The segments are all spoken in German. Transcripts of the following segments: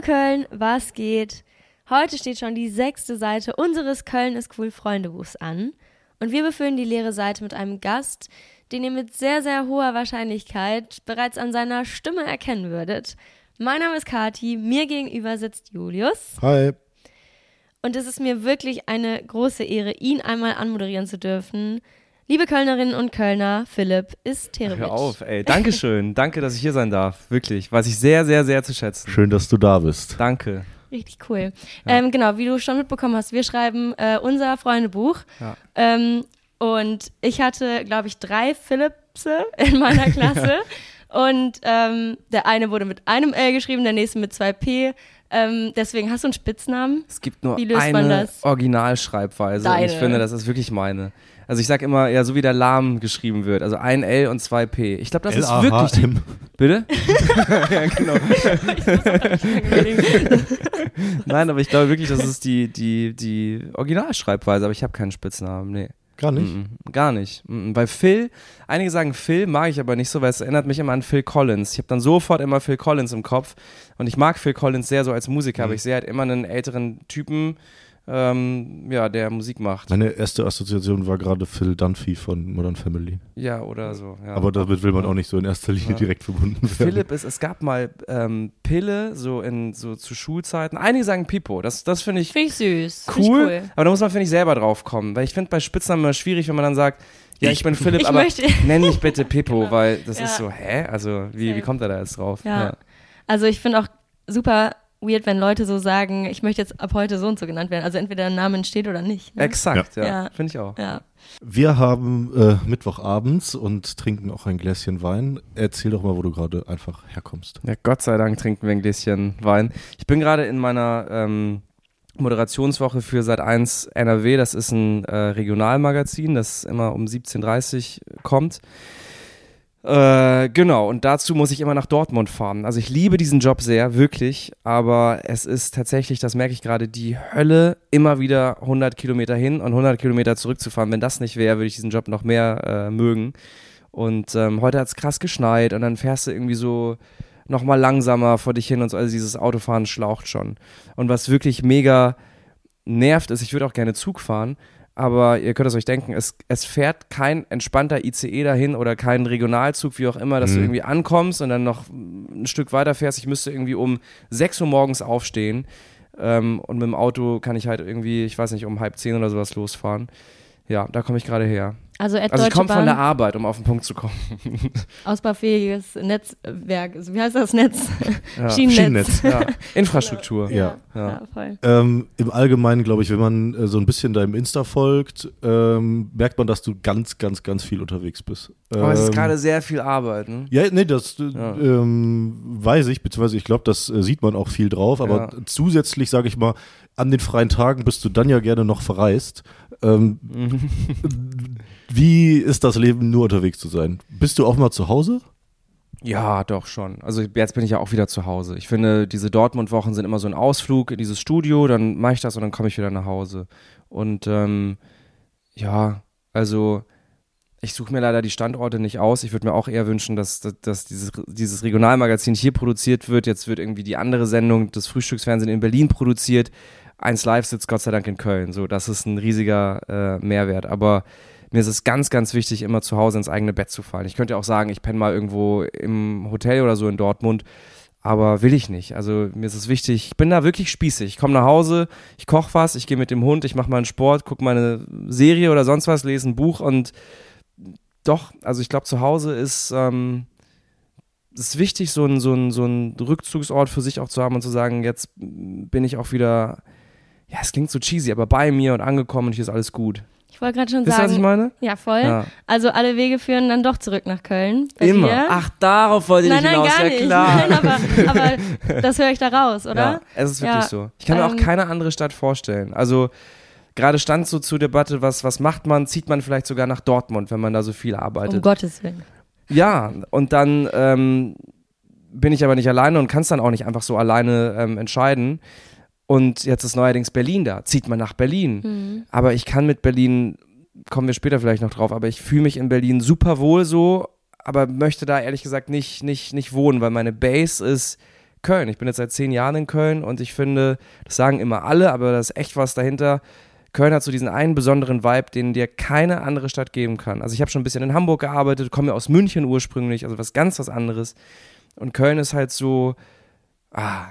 Hallo Köln, was geht? Heute steht schon die sechste Seite unseres Köln ist cool Freundebuchs an und wir befüllen die leere Seite mit einem Gast, den ihr mit sehr, sehr hoher Wahrscheinlichkeit bereits an seiner Stimme erkennen würdet. Mein Name ist Kati, mir gegenüber sitzt Julius. Hi. Und es ist mir wirklich eine große Ehre, ihn einmal anmoderieren zu dürfen. Liebe Kölnerinnen und Kölner, Philipp ist Terewitsch. Hör auf, ey. Dankeschön. Danke, dass ich hier sein darf. Wirklich. Weiß ich sehr, sehr, sehr zu schätzen. Schön, dass du da bist. Danke. Richtig cool. Ja. Ähm, genau, wie du schon mitbekommen hast, wir schreiben äh, unser Freundebuch. Ja. Ähm, und ich hatte, glaube ich, drei Philippse in meiner Klasse. und ähm, der eine wurde mit einem L geschrieben, der nächste mit zwei P. Ähm, deswegen hast du einen Spitznamen? Es gibt nur eine Originalschreibweise. Deine. Und ich finde, das ist wirklich meine. Also ich sag immer, ja, so wie der Lahm geschrieben wird. Also ein L und zwei P. Ich glaube, das ist wirklich. Die, bitte? ja, genau. Nein, aber ich glaube wirklich, das ist die, die, die Originalschreibweise, aber ich habe keinen Spitznamen. Nee. Gar nicht? Mm -mm, gar nicht. Mm Bei Phil, einige sagen Phil, mag ich aber nicht so, weil es erinnert mich immer an Phil Collins. Ich habe dann sofort immer Phil Collins im Kopf und ich mag Phil Collins sehr so als Musiker, aber mhm. ich sehe halt immer einen älteren Typen, ähm, ja, der Musik macht. Meine erste Assoziation war gerade Phil Dunphy von Modern Family. Ja, oder so. Ja. Aber damit will man auch nicht so in erster Linie ja. direkt verbunden werden. Philipp ist, es gab mal ähm, Pille, so in so zu Schulzeiten. Einige sagen Pipo, das, das finde ich, find ich süß. Cool, cool, Aber da muss man, finde ich, selber drauf kommen. Weil ich finde bei Spitznamen immer schwierig, wenn man dann sagt, ja, ich, ich bin Philipp, aber nenn mich bitte Pippo, genau. weil das ja. ist so, hä? Also, wie, wie kommt er da jetzt drauf? Ja. Also, ich finde auch super weird, wenn Leute so sagen, ich möchte jetzt ab heute so und so genannt werden. Also entweder ein Name entsteht oder nicht. Ne? Exakt, ja. ja. Finde ich auch. Ja. Wir haben äh, Mittwochabends und trinken auch ein Gläschen Wein. Erzähl doch mal, wo du gerade einfach herkommst. Ja, Gott sei Dank trinken wir ein Gläschen Wein. Ich bin gerade in meiner ähm, Moderationswoche für Sat1 NRW. Das ist ein äh, Regionalmagazin, das immer um 17.30 Uhr kommt. Äh, genau, und dazu muss ich immer nach Dortmund fahren. Also ich liebe diesen Job sehr, wirklich, aber es ist tatsächlich, das merke ich gerade, die Hölle, immer wieder 100 Kilometer hin und 100 Kilometer zurückzufahren. Wenn das nicht wäre, würde ich diesen Job noch mehr äh, mögen. Und ähm, heute hat es krass geschneit und dann fährst du irgendwie so nochmal langsamer vor dich hin und so. Also dieses Autofahren schlaucht schon. Und was wirklich mega nervt ist, ich würde auch gerne Zug fahren, aber ihr könnt es euch denken, es, es fährt kein entspannter ICE dahin oder kein Regionalzug, wie auch immer, dass mhm. du irgendwie ankommst und dann noch ein Stück weiter fährst. Ich müsste irgendwie um 6 Uhr morgens aufstehen ähm, und mit dem Auto kann ich halt irgendwie, ich weiß nicht, um halb zehn oder sowas losfahren. Ja, da komme ich gerade her. Also, also ich komme von der Arbeit, um auf den Punkt zu kommen. Ausbaufähiges Netzwerk. Wie heißt das Netz? Ja. Schienennetz. Schienennetz. Ja. Infrastruktur. Ja. ja. Ähm, Im Allgemeinen, glaube ich, wenn man äh, so ein bisschen deinem Insta folgt, ähm, merkt man, dass du ganz, ganz, ganz viel unterwegs bist. Ähm, Aber es ist ähm, gerade sehr viel Arbeit. Ne? Ja, nee, das äh, ähm, weiß ich, beziehungsweise ich glaube, das äh, sieht man auch viel drauf. Aber zusätzlich, sage ich mal, an den freien Tagen bist du dann ja gerne noch verreist. Ähm, Wie ist das Leben, nur unterwegs zu sein? Bist du auch mal zu Hause? Ja, doch schon. Also jetzt bin ich ja auch wieder zu Hause. Ich finde, diese Dortmund-Wochen sind immer so ein Ausflug in dieses Studio, dann mache ich das und dann komme ich wieder nach Hause. Und ähm, ja, also ich suche mir leider die Standorte nicht aus. Ich würde mir auch eher wünschen, dass, dass, dass, dieses, dieses Regionalmagazin hier produziert wird. Jetzt wird irgendwie die andere Sendung des Frühstücksfernsehen in Berlin produziert. Eins Live sitzt Gott sei Dank in Köln. So, das ist ein riesiger äh, Mehrwert. Aber mir ist es ganz, ganz wichtig, immer zu Hause ins eigene Bett zu fallen. Ich könnte auch sagen, ich penne mal irgendwo im Hotel oder so in Dortmund, aber will ich nicht. Also mir ist es wichtig, ich bin da wirklich spießig. Ich komme nach Hause, ich koche was, ich gehe mit dem Hund, ich mache meinen Sport, gucke meine Serie oder sonst was, lese ein Buch und doch, also ich glaube, zu Hause ist ähm, es ist wichtig, so einen so so ein Rückzugsort für sich auch zu haben und zu sagen, jetzt bin ich auch wieder, ja, es klingt so cheesy, aber bei mir und angekommen und hier ist alles gut. Ich wollte gerade schon Wisst sagen. was ich meine? Ja, voll. Ja. Also alle Wege führen dann doch zurück nach Köln. Immer. Dir. Ach, darauf wollte ich nein, nein, hinaus. Gar ja, nicht. klar. Nein, aber, aber das höre ich da raus, oder? Ja, es ist wirklich ja, so. Ich kann mir auch ähm, keine andere Stadt vorstellen. Also gerade stand so zur Debatte, was, was macht man? Zieht man vielleicht sogar nach Dortmund, wenn man da so viel arbeitet? Um Gottes Willen. Ja, und dann ähm, bin ich aber nicht alleine und kann es dann auch nicht einfach so alleine ähm, entscheiden. Und jetzt ist neuerdings Berlin da. Zieht man nach Berlin. Mhm. Aber ich kann mit Berlin, kommen wir später vielleicht noch drauf, aber ich fühle mich in Berlin super wohl so, aber möchte da ehrlich gesagt nicht, nicht, nicht wohnen, weil meine Base ist Köln. Ich bin jetzt seit zehn Jahren in Köln und ich finde, das sagen immer alle, aber da ist echt was dahinter. Köln hat so diesen einen besonderen Vibe, den dir keine andere Stadt geben kann. Also ich habe schon ein bisschen in Hamburg gearbeitet, komme ja aus München ursprünglich, also was ganz was anderes. Und Köln ist halt so, ah,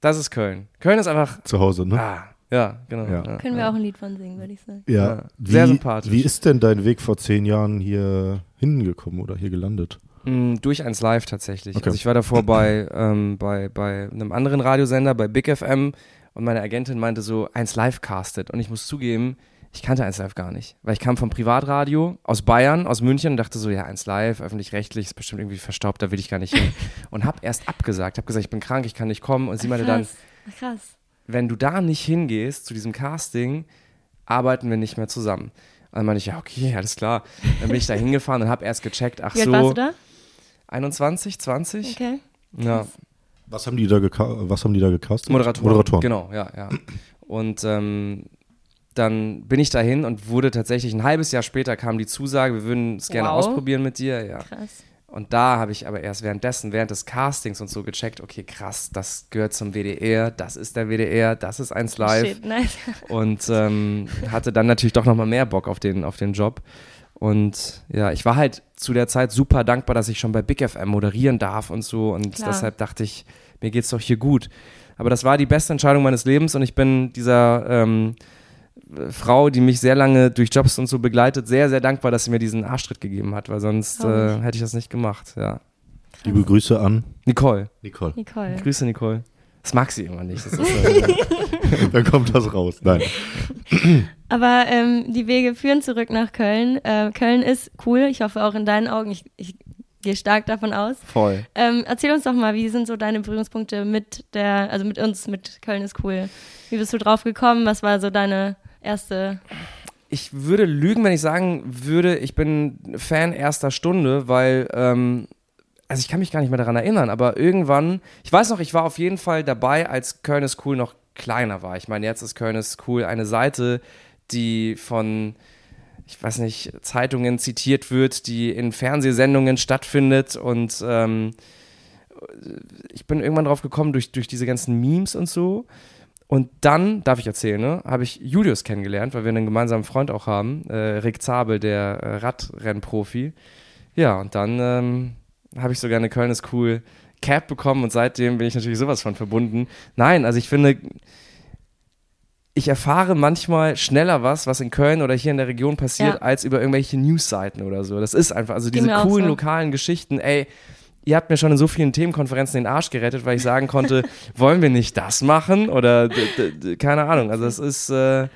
das ist Köln. Köln ist einfach zu Hause, ne? Ah, ja, genau. Ja. Ja, Können wir auch ein Lied von singen, würde ich sagen. Ja, wie, sehr sympathisch. Wie ist denn dein Weg vor zehn Jahren hier hingekommen oder hier gelandet? Mm, durch eins Live tatsächlich. Okay. Also ich war davor bei, ähm, bei, bei einem anderen Radiosender, bei Big FM und meine Agentin meinte so, eins Live castet. Und ich muss zugeben, ich kannte eins Live gar nicht. Weil ich kam vom Privatradio aus Bayern, aus München und dachte so, ja, eins Live, öffentlich-rechtlich, ist bestimmt irgendwie verstaubt, da will ich gar nicht hin. und habe erst abgesagt, habe gesagt, ich bin krank, ich kann nicht kommen. Und sie meinte dann, krass. wenn du da nicht hingehst zu diesem Casting, arbeiten wir nicht mehr zusammen. Und dann meinte ich, ja, okay, alles klar. Dann bin ich da hingefahren und habe erst gecheckt, ach Wie so. Warst du da? 21, 20. Okay. Ja. Was haben die da, was haben die da gecastet? Moderatoren. Moderatoren. Genau, ja, ja. Und ähm, dann bin ich dahin und wurde tatsächlich ein halbes Jahr später kam die Zusage, wir würden es gerne wow. ausprobieren mit dir. Ja. Krass. Und da habe ich aber erst währenddessen, während des Castings und so gecheckt, okay, krass, das gehört zum WDR, das ist der WDR, das ist eins live. Shit, nice. Und ähm, hatte dann natürlich doch nochmal mehr Bock auf den, auf den Job. Und ja, ich war halt zu der Zeit super dankbar, dass ich schon bei Big FM moderieren darf und so. Und Klar. deshalb dachte ich, mir geht's doch hier gut. Aber das war die beste Entscheidung meines Lebens und ich bin dieser ähm, Frau, die mich sehr lange durch Jobs und so begleitet, sehr, sehr dankbar, dass sie mir diesen Arschtritt gegeben hat, weil sonst äh, hätte ich das nicht gemacht, ja. Liebe Grüße an Nicole. Nicole. Nicole. Grüße, Nicole. Das mag sie immer nicht. Dann kommt das raus. Nein. Aber ähm, die Wege führen zurück nach Köln. Äh, Köln ist cool. Ich hoffe auch in deinen Augen. Ich, ich gehe stark davon aus. Voll. Ähm, erzähl uns doch mal, wie sind so deine Berührungspunkte mit der, also mit uns, mit Köln ist cool. Wie bist du drauf gekommen? Was war so deine erste ich würde lügen, wenn ich sagen würde, ich bin Fan erster Stunde, weil ähm, also ich kann mich gar nicht mehr daran erinnern, aber irgendwann, ich weiß noch, ich war auf jeden Fall dabei, als Köln ist cool noch kleiner war. Ich meine, jetzt ist Köln ist cool eine Seite, die von, ich weiß nicht, Zeitungen zitiert wird, die in Fernsehsendungen stattfindet und ähm, ich bin irgendwann drauf gekommen durch, durch diese ganzen Memes und so. Und dann, darf ich erzählen, ne, habe ich Julius kennengelernt, weil wir einen gemeinsamen Freund auch haben, äh, Rick Zabel, der äh, Radrennprofi. Ja, und dann ähm, habe ich sogar eine Köln ist cool Cap bekommen und seitdem bin ich natürlich sowas von verbunden. Nein, also ich finde, ich erfahre manchmal schneller was, was in Köln oder hier in der Region passiert, ja. als über irgendwelche Newsseiten oder so. Das ist einfach, also diese coolen so. lokalen Geschichten, ey, ihr habt mir schon in so vielen Themenkonferenzen den Arsch gerettet, weil ich sagen konnte, wollen wir nicht das machen? Oder keine Ahnung. Also es ist, äh,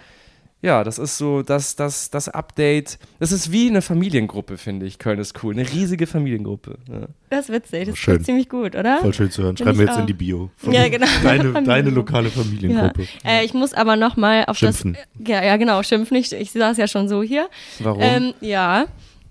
ja, das ist so das, das, das Update. Das ist wie eine Familiengruppe, finde ich. Köln ist cool. Eine riesige Familiengruppe. Ja. Das ist witzig. Das ist ziemlich gut, oder? Voll schön zu hören. Schreiben wir jetzt auch. in die Bio. Ja, genau. Deine, deine lokale Familiengruppe. Ja. Äh, ich muss aber nochmal auf schimpfen. das. Ja, ja, genau. Schimpfen. Ich, ich saß ja schon so hier. Warum? Ähm, ja.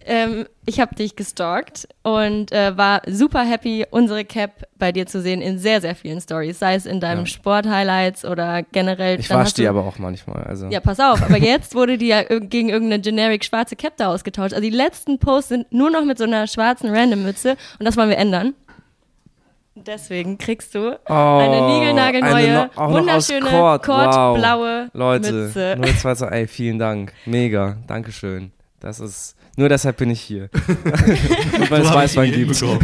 Ähm, ich habe dich gestalkt und äh, war super happy, unsere Cap bei dir zu sehen in sehr, sehr vielen Stories, sei es in deinem ja. Sport-Highlights oder generell. Ich wasche die aber auch manchmal. Also. Ja, pass auf, aber jetzt wurde die ja gegen irgendeine generic schwarze Cap da ausgetauscht. Also die letzten Posts sind nur noch mit so einer schwarzen Random-Mütze und das wollen wir ändern. Deswegen kriegst du oh, eine niegelnagelneue, no wunderschöne, kordblaue wow. Leute, Mütze. Leute, 0, 2, 2, ey, vielen Dank. Mega, Dankeschön. Das ist nur deshalb bin ich hier. Weil es Weißwein gibt. ja,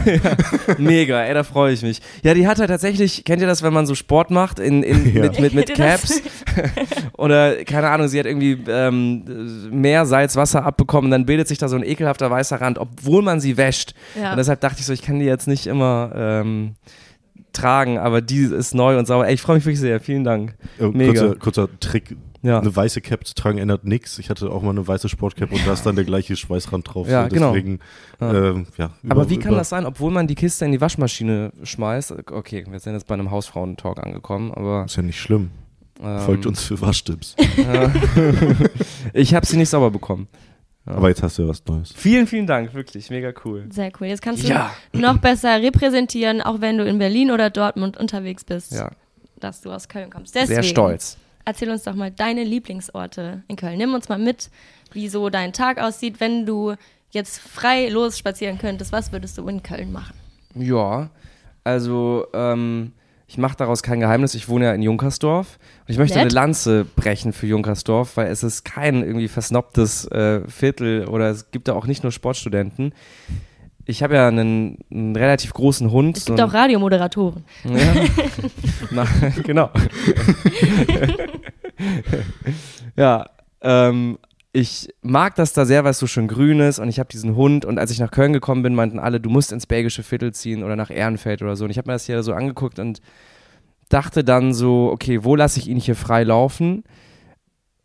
mega, ey, da freue ich mich. Ja, die hat halt tatsächlich, kennt ihr das, wenn man so Sport macht in, in, ja. mit, mit, mit Caps? Oder, keine Ahnung, sie hat irgendwie ähm, mehr Salzwasser abbekommen, dann bildet sich da so ein ekelhafter weißer Rand, obwohl man sie wäscht. Ja. Und deshalb dachte ich so, ich kann die jetzt nicht immer. Ähm, tragen, aber die ist neu und sauber. Ey, ich freue mich wirklich sehr. Vielen Dank. Mega. Kurzer, kurzer Trick ja. Eine weiße Cap zu tragen ändert nichts. Ich hatte auch mal eine weiße Sportcap und da ist dann der gleiche Schweißrand drauf. Ja, so. genau. Deswegen, ja. Ähm, ja über, Aber wie kann das sein, obwohl man die Kiste in die Waschmaschine schmeißt? Okay, wir sind jetzt bei einem Hausfrauentalk angekommen, aber. Ist ja nicht schlimm. Ähm, Folgt uns für Waschtipps. ich habe sie nicht sauber bekommen. Aber jetzt hast du ja was Neues. Vielen, vielen Dank, wirklich, mega cool. Sehr cool. Jetzt kannst du ja. noch besser repräsentieren, auch wenn du in Berlin oder Dortmund unterwegs bist, ja. dass du aus Köln kommst. Deswegen, Sehr stolz erzähl uns doch mal deine Lieblingsorte in Köln. Nimm uns mal mit, wie so dein Tag aussieht, wenn du jetzt frei los spazieren könntest. Was würdest du in Köln machen? Ja, also ähm, ich mache daraus kein Geheimnis, ich wohne ja in Junkersdorf und ich möchte Nett. eine Lanze brechen für Junkersdorf, weil es ist kein irgendwie versnobtes äh, Viertel oder es gibt da auch nicht nur Sportstudenten. Ich habe ja einen, einen, relativ großen Hund. Es gibt auch Radiomoderatoren. Ja, Na, genau. ja, ähm, ich mag das da sehr, weil es so schön grün ist und ich habe diesen Hund und als ich nach Köln gekommen bin, meinten alle, du musst ins belgische Viertel ziehen oder nach Ehrenfeld oder so und ich habe mir das hier so angeguckt und dachte dann so, okay, wo lasse ich ihn hier frei laufen?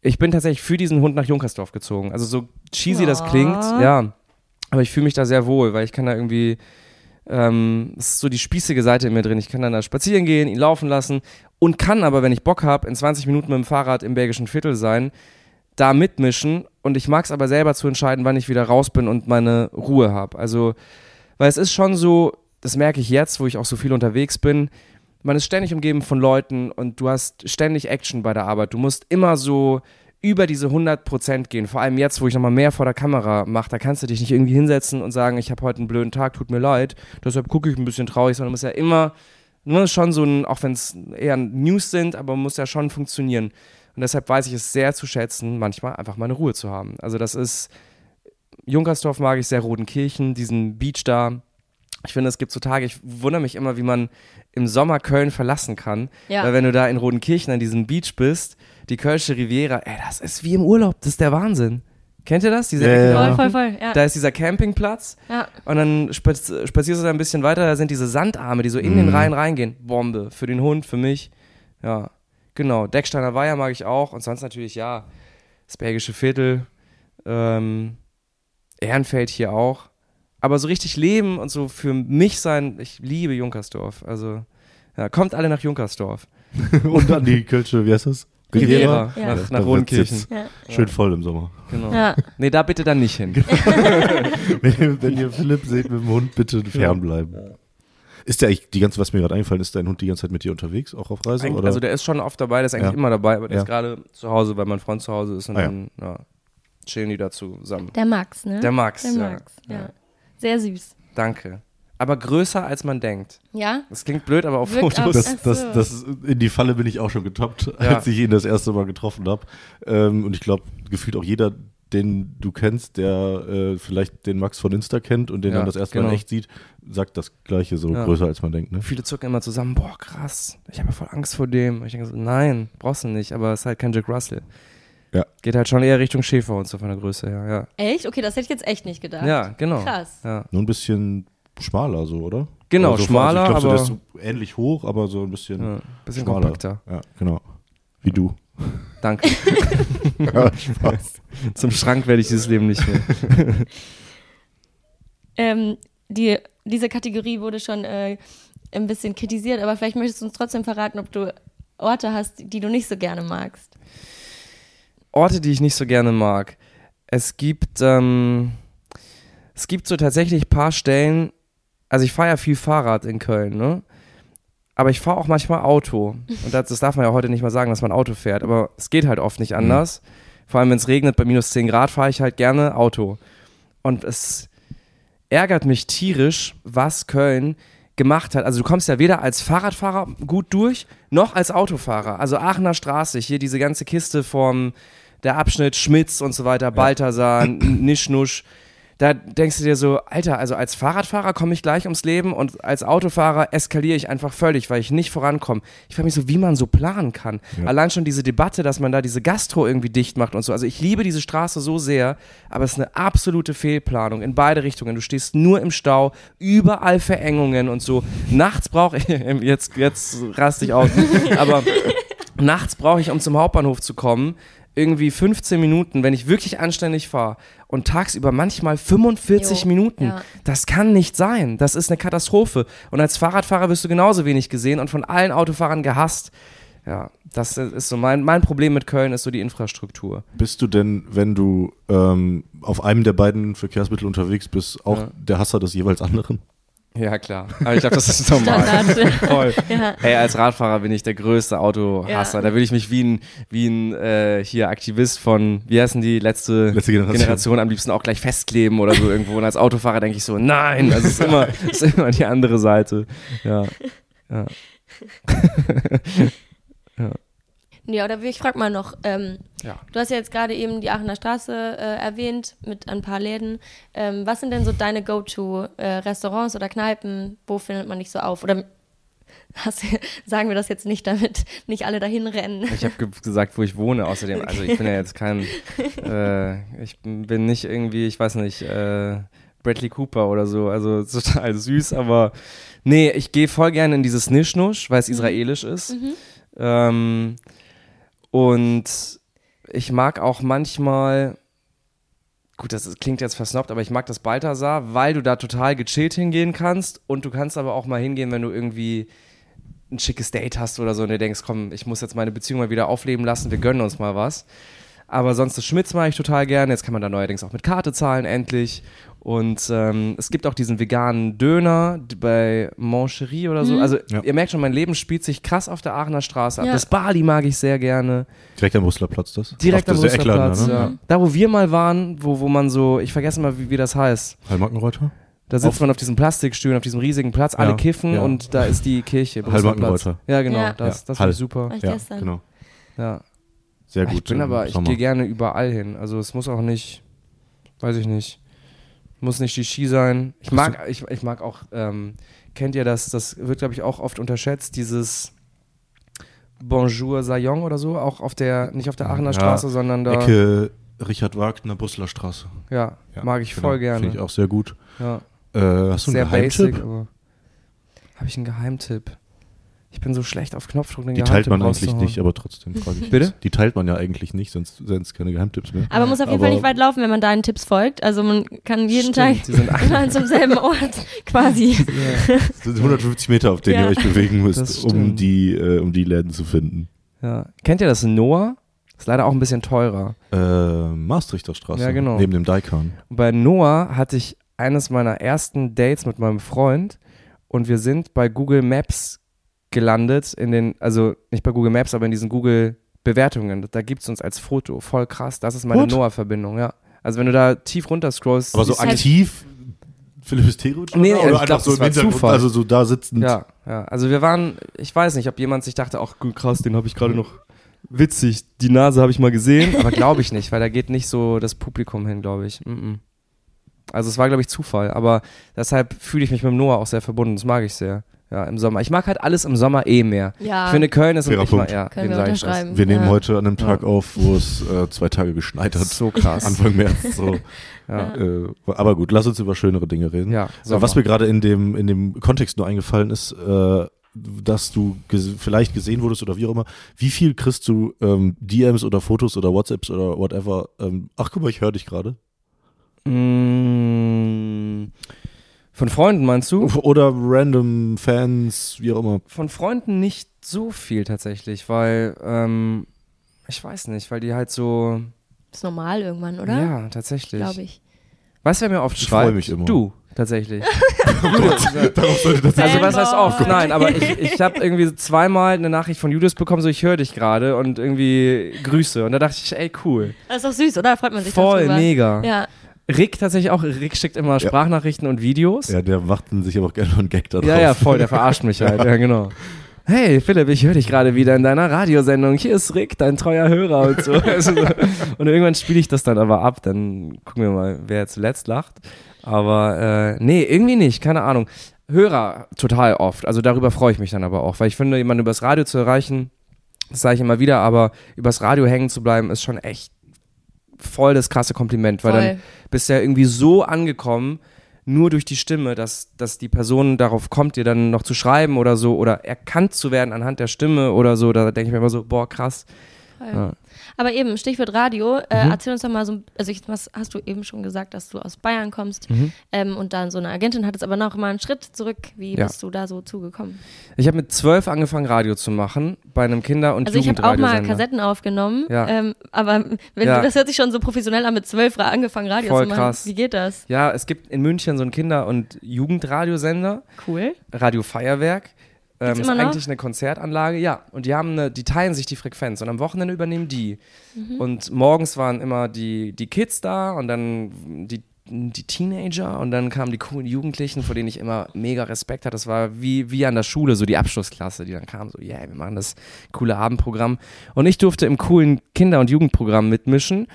Ich bin tatsächlich für diesen Hund nach Junkersdorf gezogen. Also so cheesy oh. das klingt, ja, aber ich fühle mich da sehr wohl, weil ich kann da irgendwie ähm, das ist so die spießige Seite in mir drin. Ich kann dann da spazieren gehen, ihn laufen lassen und kann aber, wenn ich Bock habe, in 20 Minuten mit dem Fahrrad im belgischen Viertel sein da mitmischen und ich mag es aber selber zu entscheiden, wann ich wieder raus bin und meine Ruhe habe. Also, weil es ist schon so, das merke ich jetzt, wo ich auch so viel unterwegs bin, man ist ständig umgeben von Leuten und du hast ständig Action bei der Arbeit. Du musst immer so über diese 100% gehen. Vor allem jetzt, wo ich nochmal mehr vor der Kamera mache, da kannst du dich nicht irgendwie hinsetzen und sagen, ich habe heute einen blöden Tag, tut mir leid. Deshalb gucke ich ein bisschen traurig, sondern du musst ja immer, nur schon so ein, auch wenn es eher News sind, aber muss ja schon funktionieren. Und deshalb weiß ich es sehr zu schätzen, manchmal einfach mal eine Ruhe zu haben. Also das ist, Junkersdorf mag ich sehr, Rodenkirchen, diesen Beach da. Ich finde, es gibt so Tage, ich wundere mich immer, wie man im Sommer Köln verlassen kann. Ja. Weil wenn du da in Rodenkirchen an diesem Beach bist, die Kölsche Riviera, ey, das ist wie im Urlaub, das ist der Wahnsinn. Kennt ihr das? Diese ja, ja. Voll, voll, voll. Ja. Da ist dieser Campingplatz. Ja. Und dann spazierst du da ein bisschen weiter, da sind diese Sandarme, die so in mhm. den Rhein reingehen. Bombe. Für den Hund, für mich. Ja. Genau, Decksteiner Weiher mag ich auch und sonst natürlich, ja, das Bergische Viertel, ähm, Ehrenfeld hier auch. Aber so richtig leben und so für mich sein, ich liebe Junkersdorf. Also, ja, kommt alle nach Junkersdorf. und dann die Kölsche, wie heißt das? Riviera, ja. nach, nach Rodenkirchen. Ja. Schön voll im Sommer. Genau. Ja. Nee, da bitte dann nicht hin. wenn, wenn, ihr Philipp seht mit dem Hund, bitte fernbleiben. Ist der eigentlich, die ganze, was mir gerade eingefallen ist, dein Hund die ganze Zeit mit dir unterwegs, auch auf Reise? Oder? Also der ist schon oft dabei, der ist eigentlich ja. immer dabei, aber der ja. ist gerade zu Hause, weil mein Freund zu Hause ist und ah, dann ja, chillen die da zusammen. Der Max, ne? Der Max, der Max, ja. Sehr süß. Danke. Aber größer als man denkt. Ja? Das klingt blöd, aber auf Wirkt Fotos. Das, das, das, in die Falle bin ich auch schon getoppt, als ich ihn das erste Mal getroffen habe. Ähm, und ich glaube, gefühlt auch jeder, den du kennst, der äh, vielleicht den Max von Insta kennt und den ja, dann das erste genau. Mal echt sieht, sagt das Gleiche, so ja. größer als man denkt. Ne? Viele zucken immer zusammen, boah, krass, ich habe ja voll Angst vor dem. ich denke so, nein, brauchst du nicht, aber es ist halt kein Jack Russell. Ja. Geht halt schon eher Richtung Schäfer und so von der Größe her, ja. Echt? Okay, das hätte ich jetzt echt nicht gedacht. Ja, genau. Krass. Ja. Nur ein bisschen schmaler so, oder? Genau, also schmaler, ich glaube, so, der ist so ähnlich hoch, aber so ein bisschen, ja, bisschen schmaler. kompakter. Ja, genau. Wie du. Danke. ja, Spaß. Zum Schrank werde ich dieses Leben nicht mehr. ähm, die, diese Kategorie wurde schon äh, ein bisschen kritisiert, aber vielleicht möchtest du uns trotzdem verraten, ob du Orte hast, die du nicht so gerne magst. Orte, die ich nicht so gerne mag. Es gibt, ähm, es gibt so tatsächlich ein paar Stellen, also ich fahre ja viel Fahrrad in Köln, ne? aber ich fahre auch manchmal Auto. Und das, das, darf man ja heute nicht mal sagen, dass man Auto fährt, aber es geht halt oft nicht mhm. anders. Mhm. Vor allem, wenn es regnet, bei minus 10 Grad fahre ich halt gerne Auto. Und es ärgert mich tierisch, was Köln gemacht hat. Also du kommst ja weder als Fahrradfahrer gut durch, noch als Autofahrer. Also Aachener Straße, hier diese ganze Kiste vom der Abschnitt Schmitz und so weiter, Balthasar, Nischnusch da denkst du dir so, Alter, also als Fahrradfahrer komme ich gleich ums Leben und als Autofahrer eskaliere ich einfach völlig, weil ich nicht vorankomme. Ich frage mich so, wie man so planen kann. Ja. Allein schon diese Debatte, dass man da diese Gastro irgendwie dicht macht und so. Also ich liebe diese Straße so sehr, aber es ist eine absolute Fehlplanung in beide Richtungen. Du stehst nur im Stau, überall Verengungen und so. Nachts brauche ich, jetzt, jetzt raste ich aus, aber nachts brauche ich, um zum Hauptbahnhof zu kommen, irgendwie 15 Minuten, wenn ich wirklich anständig fahre und tagsüber manchmal 45 jo, Minuten. Ja. Das kann nicht sein. Das ist eine Katastrophe. Und als Fahrradfahrer wirst du genauso wenig gesehen und von allen Autofahrern gehasst. Ja, das ist so mein, mein Problem mit Köln, ist so die Infrastruktur. Bist du denn, wenn du ähm, auf einem der beiden Verkehrsmittel unterwegs bist, auch ja. der Hasser des jeweils anderen? Ja, klar. Aber ich glaube, das ist normal. Voll. Ja. Hey, als Radfahrer bin ich der größte Autohasser. Ja. Da würde ich mich wie ein, wie ein äh, hier Aktivist von, wie heißen die, letzte, letzte Generation. Generation. am liebsten auch gleich festkleben oder so irgendwo. Und als Autofahrer denke ich so, nein, das ist immer, das ist immer die andere Seite. Ja. ja. ja. Ja, oder ich frage mal noch, ähm, ja. du hast ja jetzt gerade eben die Aachener Straße äh, erwähnt mit ein paar Läden. Ähm, was sind denn so deine Go-To-Restaurants äh, oder Kneipen? Wo findet man dich so auf? Oder hast, sagen wir das jetzt nicht, damit nicht alle dahin rennen? Ich habe ge gesagt, wo ich wohne außerdem. Also ich bin ja jetzt kein, äh, ich bin nicht irgendwie, ich weiß nicht, äh, Bradley Cooper oder so. Also total süß, aber nee, ich gehe voll gerne in dieses Nischnusch, weil es mhm. israelisch ist. Mhm. Ähm, und ich mag auch manchmal, gut, das klingt jetzt versnobbt, aber ich mag das Balthasar, weil du da total gechillt hingehen kannst und du kannst aber auch mal hingehen, wenn du irgendwie ein schickes Date hast oder so und du denkst, komm, ich muss jetzt meine Beziehung mal wieder aufleben lassen, wir gönnen uns mal was. Aber sonst das Schmitz mache ich total gerne. Jetzt kann man da neuerdings auch mit Karte zahlen, endlich. Und ähm, es gibt auch diesen veganen Döner bei Mancherie oder so. Mhm. Also ja. ihr merkt schon, mein Leben spielt sich krass auf der Aachener Straße ab. Ja. Das Bali mag ich sehr gerne. Direkt am Brüsseler Platz das? Direkt am Brüsseler Platz, ne? ja. Da, wo wir mal waren, wo, wo man so, ich vergesse mal, wie, wie das heißt. Heilmarkenreuter? Da sitzt auf man auf diesem Plastikstühlen, auf diesem riesigen Platz, alle kiffen und da ist die Kirche. Heilmarkenreuter. Ja, genau, das, das ist super. Ja, genau. Ja. Sehr gut. Ich bin aber, ich gehe gerne überall hin. Also es muss auch nicht, weiß ich nicht muss nicht die Ski sein. Ich mag, ich, ich mag auch, ähm, kennt ihr das, das wird, glaube ich, auch oft unterschätzt, dieses Bonjour Sayong oder so, auch auf der, nicht auf der Aachener ja, Straße, sondern da. Ecke Richard Wagner, Brüsseler Straße. Ja, ja mag ich genau, voll gerne. Finde ich auch sehr gut. Ja. Äh, hast du einen Sehr Geheimtipp? basic, aber. Habe ich einen Geheimtipp? Ich bin so schlecht auf Knopfdruck. Die teilt man eigentlich nicht, aber trotzdem frage ich. Bitte? Die teilt man ja eigentlich nicht, sonst sind es keine Geheimtipps mehr. Aber man muss auf jeden aber Fall nicht weit laufen, wenn man deinen Tipps folgt. Also man kann jeden Stimmt, Tag immer zum selben Ort quasi. Ja. Das sind 150 Meter, auf denen ja. ihr euch bewegen müsst, um die, äh, um die Läden zu finden. Ja. Kennt ihr das Noah? Ist leider auch ein bisschen teurer. Äh, Maastrichter Straße. Ja, genau. Neben dem Daikan. Bei Noah hatte ich eines meiner ersten Dates mit meinem Freund und wir sind bei Google Maps gelandet in den, also nicht bei Google Maps, aber in diesen Google Bewertungen. Da gibt es uns als Foto. Voll krass. Das ist meine Noah-Verbindung, ja. Also wenn du da tief runter scrollst. Aber so aktiv Philipp Hysterisch? Nee, oder, oder einfach so im Hintergrund, Zufall. also so da sitzen. Ja, ja. Also wir waren, ich weiß nicht, ob jemand sich dachte, ach krass, den habe ich gerade noch witzig. Die Nase habe ich mal gesehen, aber glaube ich nicht, weil da geht nicht so das Publikum hin, glaube ich. Mm -mm. Also es war, glaube ich, Zufall. Aber deshalb fühle ich mich mit Noah auch sehr verbunden. Das mag ich sehr. Ja, im Sommer. Ich mag halt alles im Sommer eh mehr. Ja. Ich finde, Köln ist ein Punkt. Ja, Können wir unterschreiben. Wir nehmen ja. heute an einem Tag ja. auf, wo es äh, zwei Tage geschneit hat. So krass. Anfang März. So. ja. Äh, aber gut, lass uns über schönere Dinge reden. Ja, Sommer. Was mir gerade in dem, in dem Kontext nur eingefallen ist, äh, dass du ges vielleicht gesehen wurdest oder wie auch immer, wie viel kriegst du ähm, DMs oder Fotos oder WhatsApps oder whatever? Ähm, ach, guck mal, ich höre dich gerade. Mmh. Von Freunden meinst du? Oder random Fans, wie auch immer. Von Freunden nicht so viel tatsächlich, weil, ähm, ich weiß nicht, weil die halt so. Das ist normal irgendwann, oder? Ja, tatsächlich. Glaube ich. Weißt du, wer mir oft ich schreibt? Ich mich immer. Du, tatsächlich. Darauf sollte das also was heißt oft? Nein, aber ich, ich habe irgendwie zweimal eine Nachricht von Judas bekommen, so ich höre dich gerade und irgendwie Grüße. Und da dachte ich, ey, cool. Das ist doch süß, oder? Da freut man sich Voll, mega. Ja. Rick tatsächlich auch. Rick schickt immer Sprachnachrichten und Videos. Ja, der macht sich aber auch gerne einen Gag darauf. Ja, ja, voll, der verarscht mich halt. Ja, genau. Hey Philipp, ich höre dich gerade wieder in deiner Radiosendung. Hier ist Rick, dein treuer Hörer und so. Also, und irgendwann spiele ich das dann aber ab. Dann gucken wir mal, wer zuletzt lacht. Aber äh, nee, irgendwie nicht, keine Ahnung. Hörer total oft. Also darüber freue ich mich dann aber auch, weil ich finde, jemanden übers Radio zu erreichen, das sage ich immer wieder, aber übers Radio hängen zu bleiben, ist schon echt voll das krasse Kompliment, weil voll. dann bist du ja irgendwie so angekommen, nur durch die Stimme, dass, dass die Person darauf kommt, dir dann noch zu schreiben oder so oder erkannt zu werden anhand der Stimme oder so. Da denke ich mir immer so, boah, krass. Ja. Aber eben, Stichwort Radio, äh, mhm. erzähl uns doch mal so, also ich, was hast du eben schon gesagt, dass du aus Bayern kommst mhm. ähm, und dann so eine Agentin hattest, aber noch mal einen Schritt zurück. Wie ja. bist du da so zugekommen? Ich habe mit zwölf angefangen, Radio zu machen, bei einem Kinder- und Also ich habe auch mal Kassetten aufgenommen, ja. ähm, aber wenn ja. du, das hört sich schon so professionell an, mit zwölf angefangen, Radio Voll zu machen. Krass. Wie geht das? Ja, es gibt in München so einen Kinder- und Jugendradiosender. Cool. Radio Feuerwerk. Ähm, ist eigentlich eine Konzertanlage, ja. Und die haben eine, die teilen sich die Frequenz und am Wochenende übernehmen die. Mhm. Und morgens waren immer die, die Kids da und dann die die Teenager und dann kamen die coolen Jugendlichen, vor denen ich immer mega Respekt hatte. Das war wie, wie an der Schule, so die Abschlussklasse, die dann kam, so, yeah, wir machen das coole Abendprogramm. Und ich durfte im coolen Kinder- und Jugendprogramm mitmischen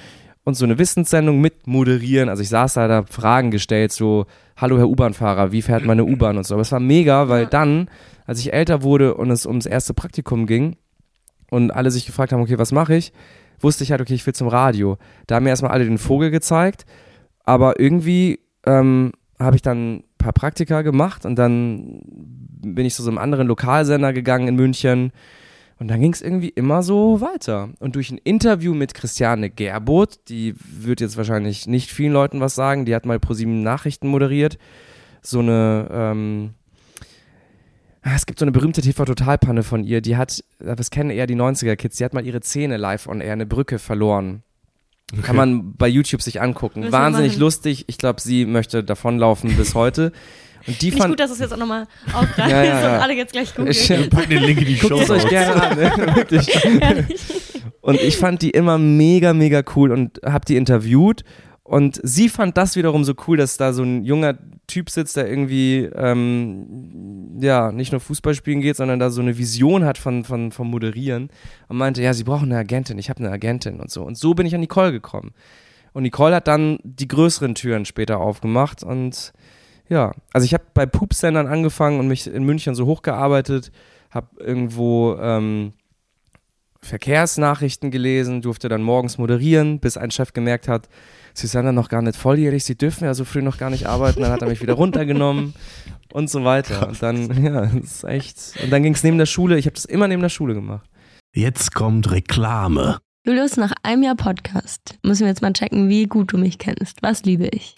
und so eine Wissenssendung mit moderieren. Also ich saß da, da Fragen gestellt, so, hallo Herr U-Bahn-Fahrer, wie fährt meine U-Bahn und so. Aber es war mega, weil dann, als ich älter wurde und es ums erste Praktikum ging und alle sich gefragt haben, okay, was mache ich, wusste ich halt, okay, ich will zum Radio. Da haben mir erstmal alle den Vogel gezeigt aber irgendwie ähm, habe ich dann ein paar Praktika gemacht und dann bin ich zu so einem anderen Lokalsender gegangen in München. Und dann ging es irgendwie immer so weiter. Und durch ein Interview mit Christiane Gerbot, die wird jetzt wahrscheinlich nicht vielen Leuten was sagen, die hat mal ProSieben Nachrichten moderiert. So eine, ähm, ah, es gibt so eine berühmte TV-Totalpanne von ihr, die hat, das kennen eher die 90er-Kids, die hat mal ihre Zähne live on air, eine Brücke verloren. Okay. Kann man bei YouTube sich angucken. Wahnsinnig lustig. Ich glaube, sie möchte davonlaufen bis heute. Und die Nicht fand, gut, dass es jetzt auch nochmal aufgreifst ja, ja, ja. und alle jetzt gleich googeln. Wir packen den Link in die Show. Guckt es euch gerne an. Ne? und ich fand die immer mega, mega cool und habe die interviewt und sie fand das wiederum so cool, dass da so ein junger Typ sitzt, der irgendwie ähm, ja nicht nur Fußball spielen geht, sondern da so eine Vision hat von, von, vom Moderieren und meinte, ja, sie brauchen eine Agentin, ich habe eine Agentin und so. Und so bin ich an Nicole gekommen. Und Nicole hat dann die größeren Türen später aufgemacht und ja, also ich habe bei Pupsendern angefangen und mich in München so hochgearbeitet, habe irgendwo ähm, Verkehrsnachrichten gelesen, durfte dann morgens moderieren, bis ein Chef gemerkt hat, sie sind dann noch gar nicht volljährig, sie dürfen ja so früh noch gar nicht arbeiten, dann hat er mich wieder runtergenommen und so weiter. Und dann, ja, das ist echt. Und dann ging es neben der Schule, ich habe das immer neben der Schule gemacht. Jetzt kommt Reklame. Julius, nach einem Jahr Podcast müssen wir jetzt mal checken, wie gut du mich kennst. Was liebe ich?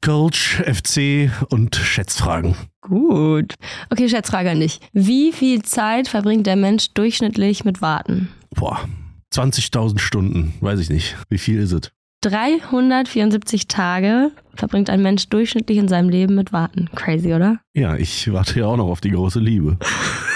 Coach, FC und Schätzfragen. Gut. Okay, Schätzfrage an dich. Wie viel Zeit verbringt der Mensch durchschnittlich mit Warten? Boah, 20.000 Stunden, weiß ich nicht. Wie viel ist es? 374 Tage verbringt ein Mensch durchschnittlich in seinem Leben mit Warten. Crazy, oder? Ja, ich warte ja auch noch auf die große Liebe.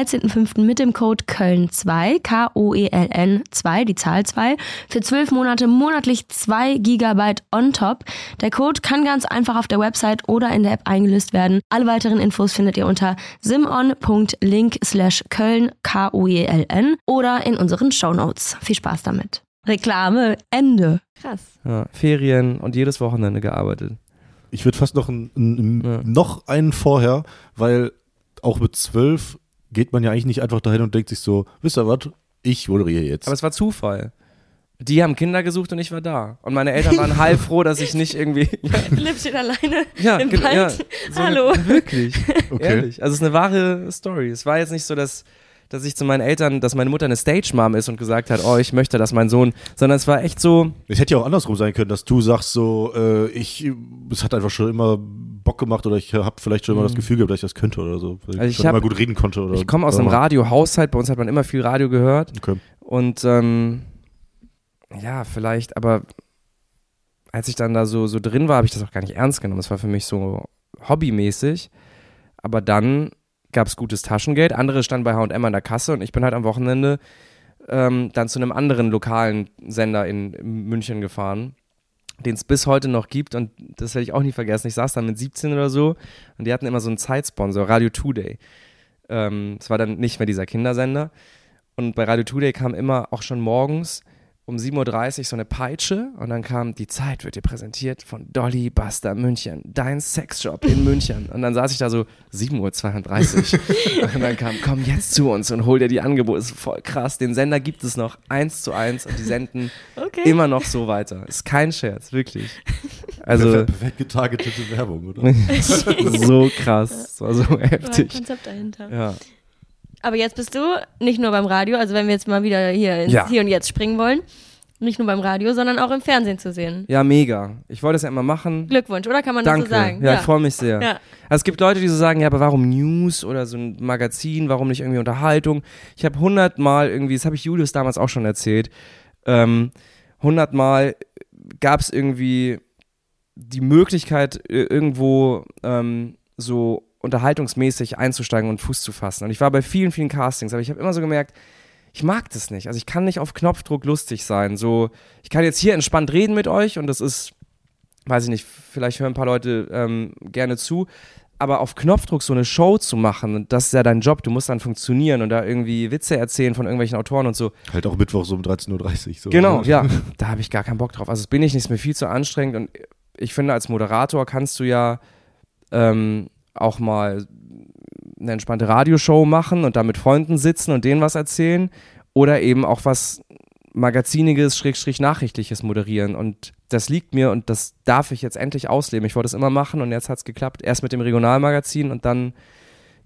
13.05. mit dem Code Köln2, K-O-E-L-N 2, die Zahl 2, für 12 Monate monatlich 2 GB on top. Der Code kann ganz einfach auf der Website oder in der App eingelöst werden. Alle weiteren Infos findet ihr unter simon.link slash Köln, K-O-E-L-N oder in unseren Shownotes. Viel Spaß damit. Reklame, Ende. Krass. Ja, Ferien und jedes Wochenende gearbeitet. Ich würde fast noch, ein, ein, ja. noch einen vorher, weil auch mit zwölf geht man ja eigentlich nicht einfach dahin und denkt sich so, wisst ihr was, ich moderiere jetzt. Aber es war Zufall. Die haben Kinder gesucht und ich war da. Und meine Eltern waren heilfroh, dass ich nicht irgendwie. Ja. Philipp steht alleine ja, im Wald. Ja, so Hallo. wirklich. Okay. Ehrlich. Also es ist eine wahre Story. Es war jetzt nicht so, dass dass ich zu meinen Eltern, dass meine Mutter eine Stage-Mom ist und gesagt hat, oh, ich möchte, dass mein Sohn, sondern es war echt so. Es hätte ja auch andersrum sein können, dass du sagst so, äh, ich, es hat einfach schon immer Bock gemacht oder ich habe vielleicht schon immer das mhm. Gefühl gehabt, dass ich das könnte oder so. Weil also ich, ich hab, immer gut reden konnte. Oder ich komme aus einem Radiohaushalt, bei uns hat man immer viel Radio gehört. Okay. Und ähm, ja, vielleicht, aber als ich dann da so, so drin war, habe ich das auch gar nicht ernst genommen. Das war für mich so hobbymäßig. Aber dann gab es gutes Taschengeld, andere standen bei H&M an der Kasse und ich bin halt am Wochenende ähm, dann zu einem anderen lokalen Sender in, München gefahren, den es bis heute noch gibt und das werde ich auch nie vergessen. Ich saß da mit 17 oder so und die hatten immer so einen Zeitsponsor, Radio Today. Ähm, das war dann nicht mehr dieser Kindersender und bei Radio Today kam immer auch schon morgens um 7.30 Uhr so eine Peitsche und dann kam, die Zeit wird dir präsentiert von Dolly Buster München, dein Sexshop in München. Und dann saß ich da so, 7.32 Uhr. und dann kam, komm jetzt zu uns und hol dir die Angebote. Ist voll krass. Den Sender gibt es noch eins zu eins und die senden okay. immer noch so weiter. Ist kein Scherz, wirklich. Also, perfekt getargetete Werbung, oder? so krass. Das war so heftig. Konzept dahinter. Ja. Aber jetzt bist du nicht nur beim Radio, also wenn wir jetzt mal wieder hier ins ja. Hier und Jetzt springen wollen, nicht nur beim Radio, sondern auch im Fernsehen zu sehen. Ja, mega. Ich wollte es ja immer machen. Glückwunsch, oder kann man Danke. das so sagen? Ja, ja. ich freue mich sehr. Ja. Also es gibt Leute, die so sagen, ja, aber warum News oder so ein Magazin, warum nicht irgendwie Unterhaltung? Ich habe hundertmal irgendwie, das habe ich Julius damals auch schon erzählt, ähm, hundertmal gab es irgendwie die Möglichkeit, irgendwo ähm, so unterhaltungsmäßig einzusteigen und Fuß zu fassen. Und ich war bei vielen, vielen Castings, aber ich habe immer so gemerkt, ich mag das nicht. Also ich kann nicht auf Knopfdruck lustig sein. So, ich kann jetzt hier entspannt reden mit euch und das ist, weiß ich nicht, vielleicht hören ein paar Leute ähm, gerne zu. Aber auf Knopfdruck so eine Show zu machen, das ist ja dein Job, du musst dann funktionieren und da irgendwie Witze erzählen von irgendwelchen Autoren und so. Halt auch Mittwoch so um 13.30 Uhr. So. Genau, ja. Da habe ich gar keinen Bock drauf. Also das bin ich nicht, ist mir viel zu anstrengend und ich finde, als Moderator kannst du ja ähm, auch mal eine entspannte Radioshow machen und da mit Freunden sitzen und denen was erzählen oder eben auch was Magaziniges, Schrägstrich Nachrichtliches moderieren. Und das liegt mir und das darf ich jetzt endlich ausleben. Ich wollte es immer machen und jetzt hat es geklappt. Erst mit dem Regionalmagazin und dann,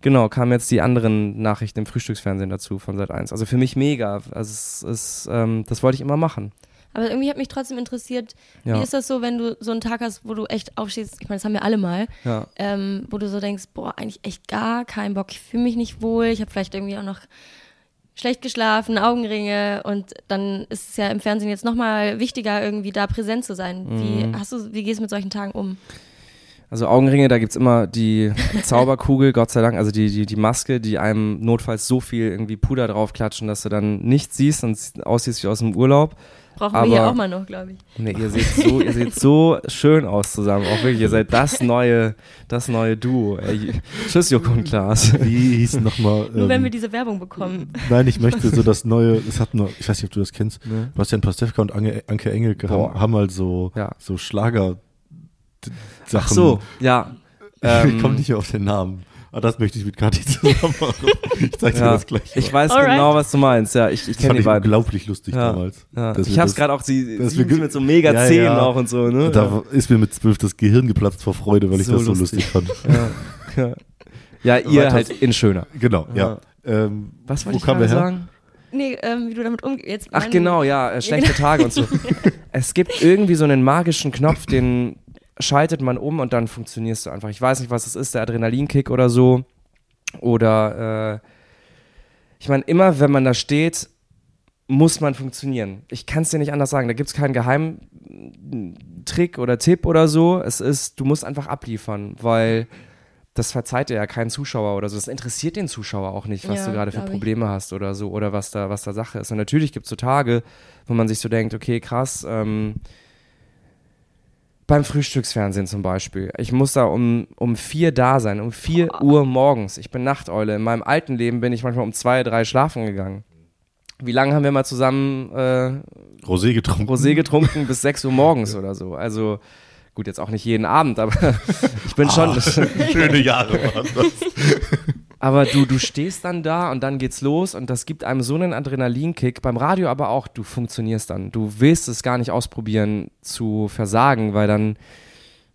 genau, kamen jetzt die anderen Nachrichten im Frühstücksfernsehen dazu von Sat 1. Also für mich mega. Also es ist, ähm, das wollte ich immer machen. Aber irgendwie hat mich trotzdem interessiert, ja. wie ist das so, wenn du so einen Tag hast, wo du echt aufstehst, ich meine, das haben wir alle mal, ja. ähm, wo du so denkst, boah, eigentlich echt gar keinen Bock, ich fühle mich nicht wohl, ich habe vielleicht irgendwie auch noch schlecht geschlafen, Augenringe und dann ist es ja im Fernsehen jetzt nochmal wichtiger, irgendwie da präsent zu sein. Mhm. Wie hast du, wie gehst du mit solchen Tagen um? Also Augenringe, da gibt es immer die Zauberkugel, Gott sei Dank, also die, die, die Maske, die einem notfalls so viel irgendwie Puder draufklatschen, dass du dann nichts siehst und aussiehst wie aus dem Urlaub. Brauchen aber, wir hier auch mal noch, glaube ich. Nee, ihr seht, so, ihr seht so schön aus zusammen. Auch wirklich, ihr seid das neue, das neue Duo. Ey, tschüss, Joko und Klaas. Wie hieß nochmal? Nur ähm, wenn wir diese Werbung bekommen. Nein, ich möchte so das neue, es hat nur, ich weiß nicht, ob du das kennst, ne? Bastian Pastewka und Anke, Anke Engelke haben, haben halt so, ja. so Schlager Sachen. Ach so, ja. ich komme nicht mehr auf den Namen. Ah, das möchte ich mit Kathi zusammen machen. Ich zeig dir ja, das gleich. Mal. Ich weiß Alright. genau, was du meinst. Ja, ich, ich kenne die beiden. unglaublich lustig ja, damals. Ja. Ich hab's gerade auch, sie, sie mit so mega ja, Zähnen ja. auch und so, ne? Da ist mir mit zwölf das Gehirn geplatzt vor Freude, weil ich so das so lustig, fand. Ja, ja. ihr halt in schöner. Genau, ja. Ähm, was wollte ich gerade sagen? Nee, ähm, wie du damit umgehst. Ach genau, ja, äh, schlechte Tage und so. es gibt irgendwie so einen magischen Knopf, den schaltet man um und dann funktionierst du einfach. Ich weiß nicht, was das ist, der Adrenalinkick oder so. Oder äh, ich meine, immer wenn man da steht, muss man funktionieren. Ich kann es dir nicht anders sagen. Da gibt es keinen Geheimtrick oder Tipp oder so. Es ist, du musst einfach abliefern, weil das verzeiht dir ja kein Zuschauer oder so. Das interessiert den Zuschauer auch nicht, was ja, du gerade für Probleme ich. hast oder so oder was da, was da Sache ist. Und natürlich gibt es so Tage, wo man sich so denkt, okay, krass, ähm, beim Frühstücksfernsehen zum Beispiel. Ich muss da um, um vier da sein, um vier oh. Uhr morgens. Ich bin Nachteule. In meinem alten Leben bin ich manchmal um zwei, drei schlafen gegangen. Wie lange haben wir mal zusammen äh, Rosé getrunken? Rosé getrunken bis sechs Uhr morgens oder so. Also gut, jetzt auch nicht jeden Abend, aber ich bin schon. Ah, schöne Jahre waren das. Aber du, du stehst dann da und dann geht's los und das gibt einem so einen Adrenalinkick. Beim Radio aber auch, du funktionierst dann. Du willst es gar nicht ausprobieren zu versagen, weil dann,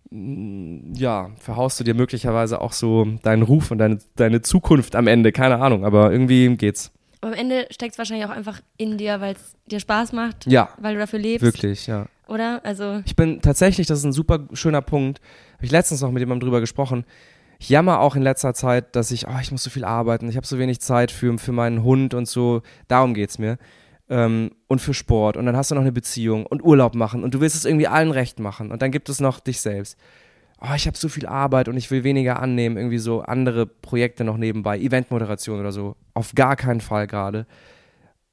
mm, ja, verhaust du dir möglicherweise auch so deinen Ruf und deine, deine Zukunft am Ende. Keine Ahnung, aber irgendwie geht's. Aber am Ende steckt es wahrscheinlich auch einfach in dir, weil es dir Spaß macht. Ja. Weil du dafür lebst. Wirklich, ja. Oder? Also. Ich bin tatsächlich, das ist ein super schöner Punkt. Habe ich letztens noch mit jemandem drüber gesprochen ich jammer auch in letzter Zeit, dass ich, oh, ich muss so viel arbeiten, ich habe so wenig Zeit für, für meinen Hund und so. Darum geht es mir. Ähm, und für Sport. Und dann hast du noch eine Beziehung und Urlaub machen und du willst es irgendwie allen recht machen. Und dann gibt es noch dich selbst. Oh, ich habe so viel Arbeit und ich will weniger annehmen, irgendwie so andere Projekte noch nebenbei, Eventmoderation oder so. Auf gar keinen Fall gerade.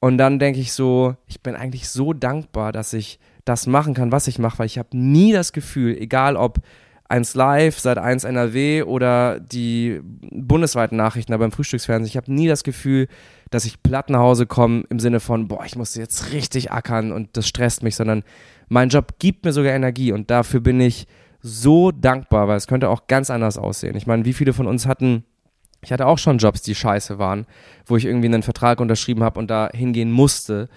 Und dann denke ich so, ich bin eigentlich so dankbar, dass ich das machen kann, was ich mache, weil ich habe nie das Gefühl, egal ob 1 Live, seit 1 NRW oder die bundesweiten Nachrichten da beim Frühstücksfernsehen. Ich habe nie das Gefühl, dass ich platt nach Hause komme im Sinne von, boah, ich muss jetzt richtig ackern und das stresst mich, sondern mein Job gibt mir sogar Energie und dafür bin ich so dankbar, weil es könnte auch ganz anders aussehen. Ich meine, wie viele von uns hatten, ich hatte auch schon Jobs, die scheiße waren, wo ich irgendwie einen Vertrag unterschrieben habe und da hingehen musste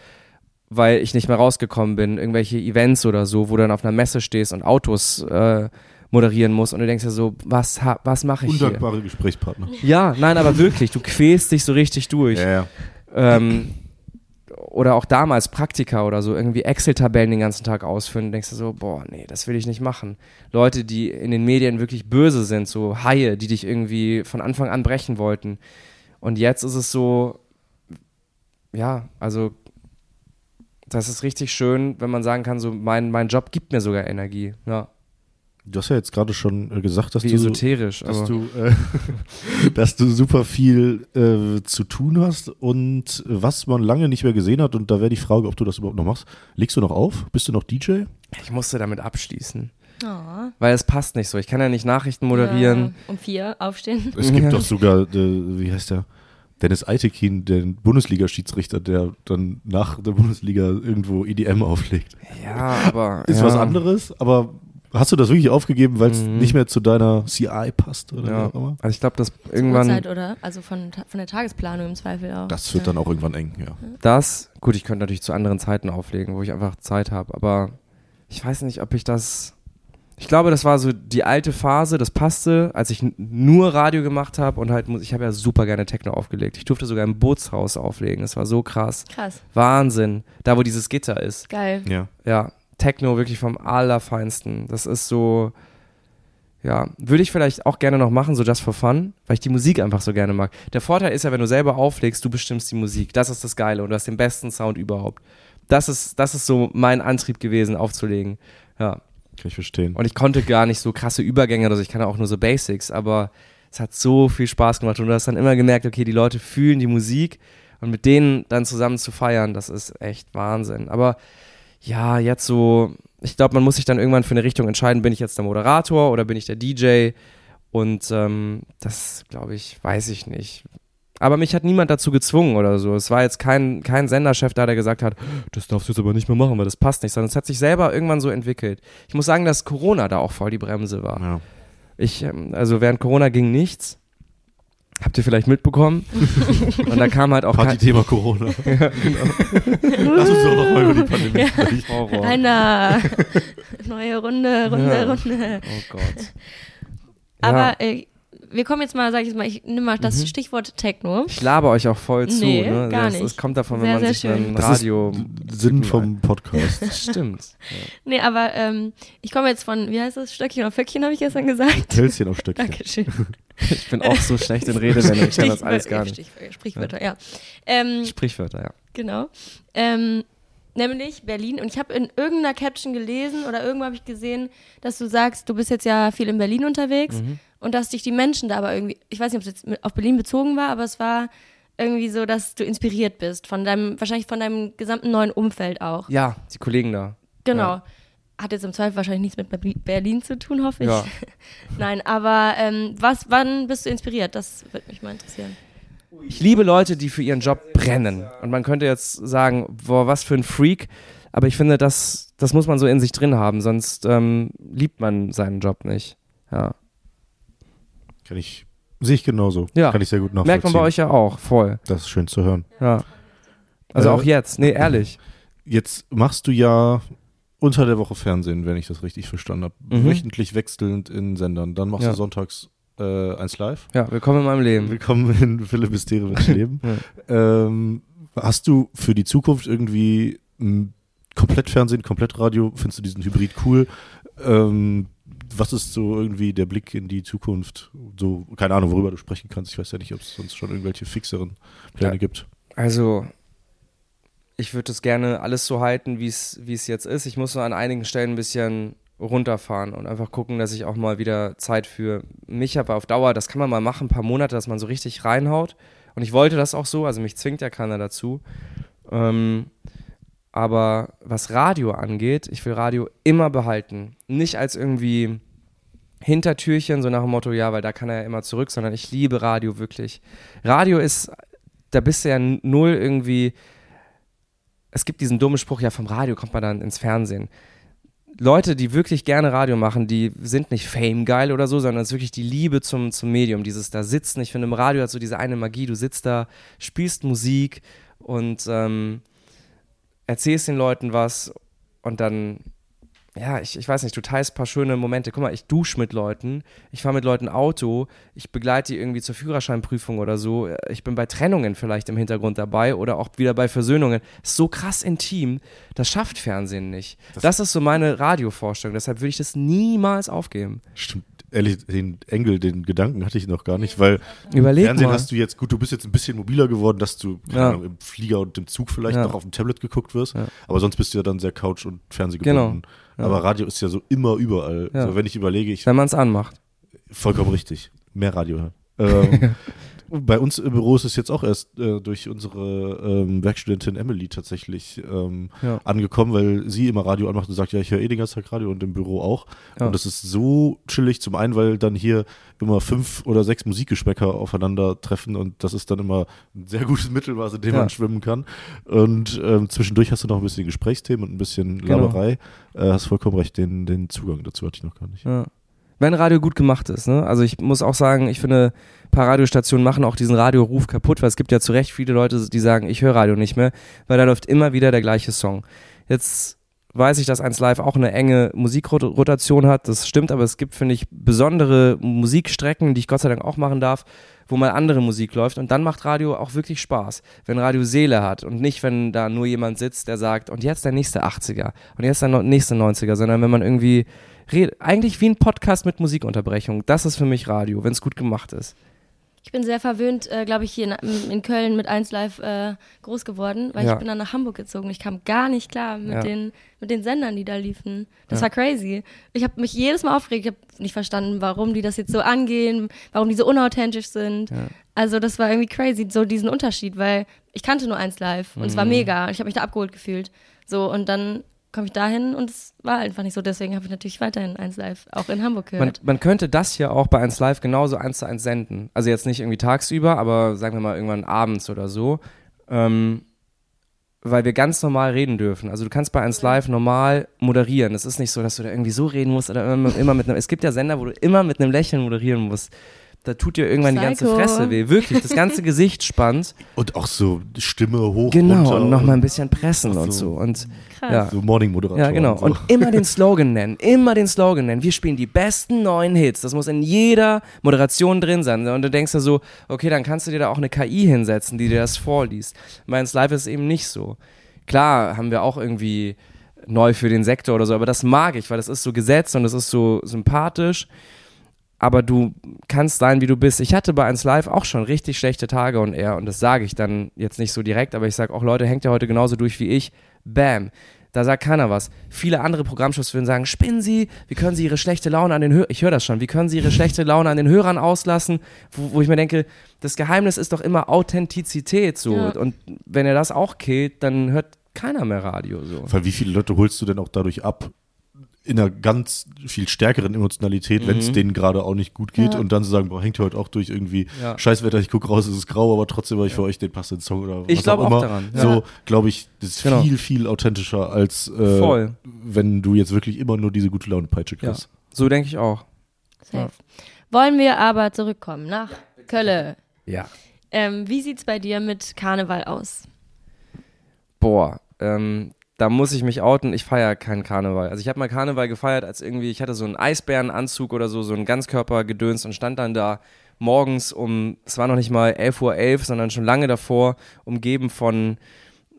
weil ich nicht mehr rausgekommen bin, irgendwelche Events oder so, wo du dann auf einer Messe stehst und Autos äh, moderieren musst und du denkst ja so, was, was mache ich Undankbare hier? Gesprächspartner. Ja, nein, aber wirklich, du quälst dich so richtig durch. Ja, ja. Ähm, oder auch damals Praktika oder so, irgendwie Excel-Tabellen den ganzen Tag ausfüllen, denkst du so, boah, nee, das will ich nicht machen. Leute, die in den Medien wirklich böse sind, so Haie, die dich irgendwie von Anfang an brechen wollten. Und jetzt ist es so, ja, also das ist richtig schön, wenn man sagen kann, so mein, mein Job gibt mir sogar Energie. Ja. Du hast ja jetzt gerade schon äh, gesagt, dass Wie du esoterisch, dass du, äh, dass du super viel äh, zu tun hast und was man lange nicht mehr gesehen hat und da wäre die Frage, ob du das überhaupt noch machst. Legst du noch auf? Bist du noch DJ? Ich musste damit abschließen. Oh. Weil es passt nicht so. Ich kann ja nicht Nachrichten moderieren. Ja, um vier aufstehen. Es gibt doch sogar, äh, wie heißt der? Dennis Eitekin, den Bundesliga-Schiedsrichter, der dann nach der Bundesliga irgendwo EDM auflegt. Ja, aber. Ist ja. was anderes, aber hast du das wirklich aufgegeben, weil es mhm. nicht mehr zu deiner CI passt? Oder ja. Also ich glaube, dass irgendwann. Uhrzeit, oder? Also von, von der Tagesplanung im Zweifel auch. Das wird ja. dann auch irgendwann eng, ja. Das, gut, ich könnte natürlich zu anderen Zeiten auflegen, wo ich einfach Zeit habe, aber ich weiß nicht, ob ich das ich glaube, das war so die alte Phase, das passte, als ich nur Radio gemacht habe und halt, ich habe ja super gerne Techno aufgelegt. Ich durfte sogar im Bootshaus auflegen. Das war so krass. Krass. Wahnsinn. Da, wo dieses Gitter ist. Geil. Ja. Ja. Techno wirklich vom Allerfeinsten. Das ist so, ja, würde ich vielleicht auch gerne noch machen, so just for fun, weil ich die Musik einfach so gerne mag. Der Vorteil ist ja, wenn du selber auflegst, du bestimmst die Musik. Das ist das Geile und du hast den besten Sound überhaupt. Das ist, das ist so mein Antrieb gewesen, aufzulegen. Ja. Kann ich verstehen. Und ich konnte gar nicht so krasse Übergänge oder so, ich kann auch nur so Basics, aber es hat so viel Spaß gemacht und du hast dann immer gemerkt, okay, die Leute fühlen die Musik und mit denen dann zusammen zu feiern, das ist echt Wahnsinn. Aber ja, jetzt so, ich glaube, man muss sich dann irgendwann für eine Richtung entscheiden, bin ich jetzt der Moderator oder bin ich der DJ? Und ähm, das, glaube ich, weiß ich nicht. Aber mich hat niemand dazu gezwungen oder so. Es war jetzt kein, kein Senderchef da, der gesagt hat, das darfst du jetzt aber nicht mehr machen, weil das passt nicht, sondern es hat sich selber irgendwann so entwickelt. Ich muss sagen, dass Corona da auch voll die Bremse war. Ja. Ich, ähm, also während Corona ging nichts. Habt ihr vielleicht mitbekommen? Und da kam halt auch Party-Thema Corona. ja, genau. Lass uns doch noch mal über die Pandemie ja. sprechen. Horror. Eine neue Runde, Runde, ja. Runde. Oh Gott. Aber äh, wir kommen jetzt mal, sag ich jetzt mal, ich nehme mal das mhm. Stichwort Techno. Ich laber euch auch voll zu. Nee, ne? gar das, nicht. Das kommt davon, wenn sehr, man sehr sich schön. ein Das Radio. ist Sinn vom Podcast. Stimmt. Ja. Nee, aber ähm, ich komme jetzt von, wie heißt das, Stöckchen auf Höckchen, habe ich gestern gesagt. Hölzchen auf Stöckchen. Dankeschön. Ich bin auch so schlecht in Redewendungen, ich kann das alles gar nicht. Stich, Sprichwörter, ja. Ähm, Sprichwörter, ja. Genau. Ähm, nämlich Berlin. Und ich habe in irgendeiner Caption gelesen oder irgendwo habe ich gesehen, dass du sagst, du bist jetzt ja viel in Berlin unterwegs Mhm. und dass dich die Menschen da aber irgendwie, ich weiß nicht, ob es jetzt auf Berlin bezogen war, aber es war irgendwie so, dass du inspiriert bist von deinem, wahrscheinlich von deinem gesamten neuen Umfeld auch. Ja, die Kollegen da. Genau. Ja. Hat jetzt im Zweifel wahrscheinlich nichts mit Berli- Berlin zu tun, hoffe ich. Ja. Nein, aber ähm, was, wann bist du inspiriert? Das würde mich mal interessieren. Ich liebe Leute, die für ihren Job brennen. Und man könnte jetzt sagen, boah, was für ein Freak. Aber ich finde, das, das muss man so in sich drin haben, sonst ähm, liebt man seinen Job nicht. Ja. Kann ich, sehe ich genauso. Ja. Kann ich sehr gut nachvollziehen. Merkt man bei euch ja auch, voll. Das ist schön zu hören. Ja. Also Äh, auch jetzt, nee, ehrlich. Jetzt machst du ja unter der Woche Fernsehen, wenn ich das richtig verstanden habe. Mhm. Wöchentlich wechselnd in Sendern. Dann machst Ja. du sonntags äh, eins live. Ja, willkommen in meinem Leben. Willkommen in Philipp Mysteriums Leben. ähm, hast du für die Zukunft irgendwie ein komplett Fernsehen, komplett Radio? Findest du diesen Hybrid cool? Ähm, was ist so irgendwie der Blick in die Zukunft? So, keine Ahnung, worüber du sprechen kannst. Ich weiß ja nicht, ob es sonst schon irgendwelche fixeren Pläne Ja. gibt. Also, ich würde es gerne alles so halten, wie es wie es jetzt ist. Ich muss nur an einigen Stellen ein bisschen runterfahren und einfach gucken, dass ich auch mal wieder Zeit für mich habe auf Dauer. Das kann man mal machen, ein paar Monate, dass man so richtig reinhaut. Und ich wollte das auch so, also mich zwingt ja keiner dazu. Ähm, aber was Radio angeht, ich will Radio immer behalten. Nicht als irgendwie Hintertürchen, so nach dem Motto, ja, weil da kann er ja immer zurück, sondern ich liebe Radio wirklich. Radio ist, da bist du ja null irgendwie. Es gibt diesen dummen Spruch, ja, vom Radio kommt man dann ins Fernsehen. Leute, die wirklich gerne Radio machen, die sind nicht Fame geil oder so, sondern es ist wirklich die Liebe zum, zum Medium, dieses da sitzen. Ich finde, im Radio hat so diese eine Magie, du sitzt da, spielst Musik und ähm, erzählst den Leuten was und dann ja, ich, ich weiß nicht, du teilst ein paar schöne Momente. Guck mal, ich dusche mit Leuten, ich fahre mit Leuten Auto, ich begleite die irgendwie zur Führerscheinprüfung oder so. Ich bin bei Trennungen vielleicht im Hintergrund dabei oder auch wieder bei Versöhnungen. So krass intim, das schafft Fernsehen nicht. Das, das ist so meine Radiovorstellung, deshalb würde ich das niemals aufgeben. Stimmt, ehrlich, den Engel, den Gedanken hatte ich noch gar nicht, weil Überleg Fernsehen mal. hast du jetzt, gut, du bist jetzt ein bisschen mobiler geworden, dass du ja. Ahnung, im Flieger und im Zug vielleicht ja. noch auf dem Tablet geguckt wirst, ja. aber sonst bist du ja dann sehr Couch- und Fernsehgebunden. Genau. Aber Radio ist ja so immer überall. So, wenn ich überlege, ich. Wenn man es anmacht. Vollkommen richtig. Mehr Radio hören. Ähm, bei uns im Büro ist es jetzt auch erst äh, durch unsere ähm, Werkstudentin Emily tatsächlich ähm, ja. angekommen, weil sie immer Radio anmacht und sagt, ja, ich höre eh den ganzen Tag Radio und im Büro auch. Ja. Und das ist so chillig, zum einen, weil dann hier immer fünf oder sechs Musikgeschmäcker aufeinandertreffen und das ist dann immer ein sehr gutes Mittelmaß, in dem ja. man schwimmen kann. Und ähm, zwischendurch hast du noch ein bisschen Gesprächsthemen und ein bisschen. Laberei. Genau. Äh, hast vollkommen recht, den, den Zugang dazu hatte ich noch gar nicht. Ja wenn Radio gut gemacht ist. Ne? Also ich muss auch sagen, ich finde, ein paar Radiostationen machen auch diesen Radioruf kaputt, weil es gibt ja zu Recht viele Leute, die sagen, ich höre Radio nicht mehr, weil da läuft immer wieder der gleiche Song. Jetzt weiß ich, dass 1 Live auch eine enge Musikrotation hat. Das stimmt, aber es gibt, finde ich, besondere Musikstrecken, die ich Gott sei Dank auch machen darf, wo mal andere Musik läuft. Und dann macht Radio auch wirklich Spaß, wenn Radio Seele hat und nicht, wenn da nur jemand sitzt, der sagt, und jetzt der nächste 80er und jetzt der nächste 90er, sondern wenn man irgendwie red, eigentlich wie ein Podcast mit Musikunterbrechung. Das ist für mich Radio, wenn es gut gemacht ist. Ich bin sehr verwöhnt, äh, glaube ich, hier in, in, Köln mit 1 Live äh, groß geworden, weil ja. ich bin dann nach Hamburg gezogen. Ich kam gar nicht klar mit, ja. den, mit den Sendern, die da liefen. Das ja. war crazy. Ich habe mich jedes Mal aufgeregt. Ich habe nicht verstanden, warum die das jetzt so angehen, warum die so unauthentisch sind. Also das war irgendwie crazy, so diesen Unterschied, weil ich kannte nur 1 Live und mhm. es war mhm. mega. Ich habe mich da abgeholt gefühlt. So, und dann komme ich dahin und es war einfach nicht so. Deswegen habe ich natürlich weiterhin 1 Live auch in Hamburg gehört. Man, man, könnte das hier auch bei 1 Live genauso eins zu eins senden. Also jetzt nicht irgendwie tagsüber, aber sagen wir mal irgendwann abends oder so. Ähm, weil wir ganz normal reden dürfen. Also du kannst bei 1 Live normal moderieren. Es ist nicht so, dass du da irgendwie so reden musst oder immer, immer mit einem. Es gibt ja Sender, wo du immer mit einem Lächeln moderieren musst da tut dir irgendwann Psycho. die ganze Fresse weh. Wirklich, das ganze Gesicht spannt. Und auch so Stimme hoch. Genau, und nochmal ein bisschen pressen so, und so. Und, Krass. Ja. So Morning-Moderation. Ja, genau. Und, so. und immer den Slogan nennen. Immer den Slogan nennen. Wir spielen die besten neuen Hits. Das muss in jeder Moderation drin sein. Und du denkst dir so, okay, dann kannst du dir da auch eine KI hinsetzen, die dir das vorliest. Meins Live ist eben nicht so. Klar haben wir auch irgendwie neu für den Sektor oder so, aber das mag ich, weil das ist so gesetzt und das ist so sympathisch aber du kannst sein, wie du bist. Ich hatte bei 1 Live auch schon richtig schlechte Tage und er, und das sage ich dann jetzt nicht so direkt, aber ich sage auch, Leute, hängt ja heute genauso durch wie ich. Bam. Da sagt keiner was. Viele andere Programmshows würden sagen, spinnen Sie, wie können Sie Ihre schlechte Laune an den Hörern, ich höre das schon, wie können Sie Ihre schlechte Laune an den Hörern auslassen, wo, wo ich mir denke, das Geheimnis ist doch immer Authentizität so. Ja. Und wenn er das auch killt, dann hört keiner mehr Radio so. Weil wie viele Leute holst du denn auch dadurch ab, in einer ganz viel stärkeren Emotionalität, mhm. wenn es denen gerade auch nicht gut geht ja. und dann zu sagen, boah, hängt heute auch durch irgendwie ja. Scheißwetter, ich gucke raus, es ist grau, aber trotzdem war ich ja. für euch den passenden Song oder ich was auch immer. Auch daran. So, glaube ich, das ist genau. viel, viel authentischer, als äh, wenn du jetzt wirklich immer nur diese gute Laune-Peitsche kriegst. So denke ich auch. Wollen wir aber zurückkommen nach Kölle. Ja. Ähm, wie es bei dir mit Karneval aus? Boah, ähm, da muss ich mich outen, ich feiere keinen Karneval. Also ich habe mal Karneval gefeiert, als irgendwie, ich hatte so einen Eisbärenanzug oder so, so einen Ganzkörpergedöns und stand dann da morgens um, es war noch nicht mal 11.11 Uhr, 11, sondern schon lange davor, umgeben von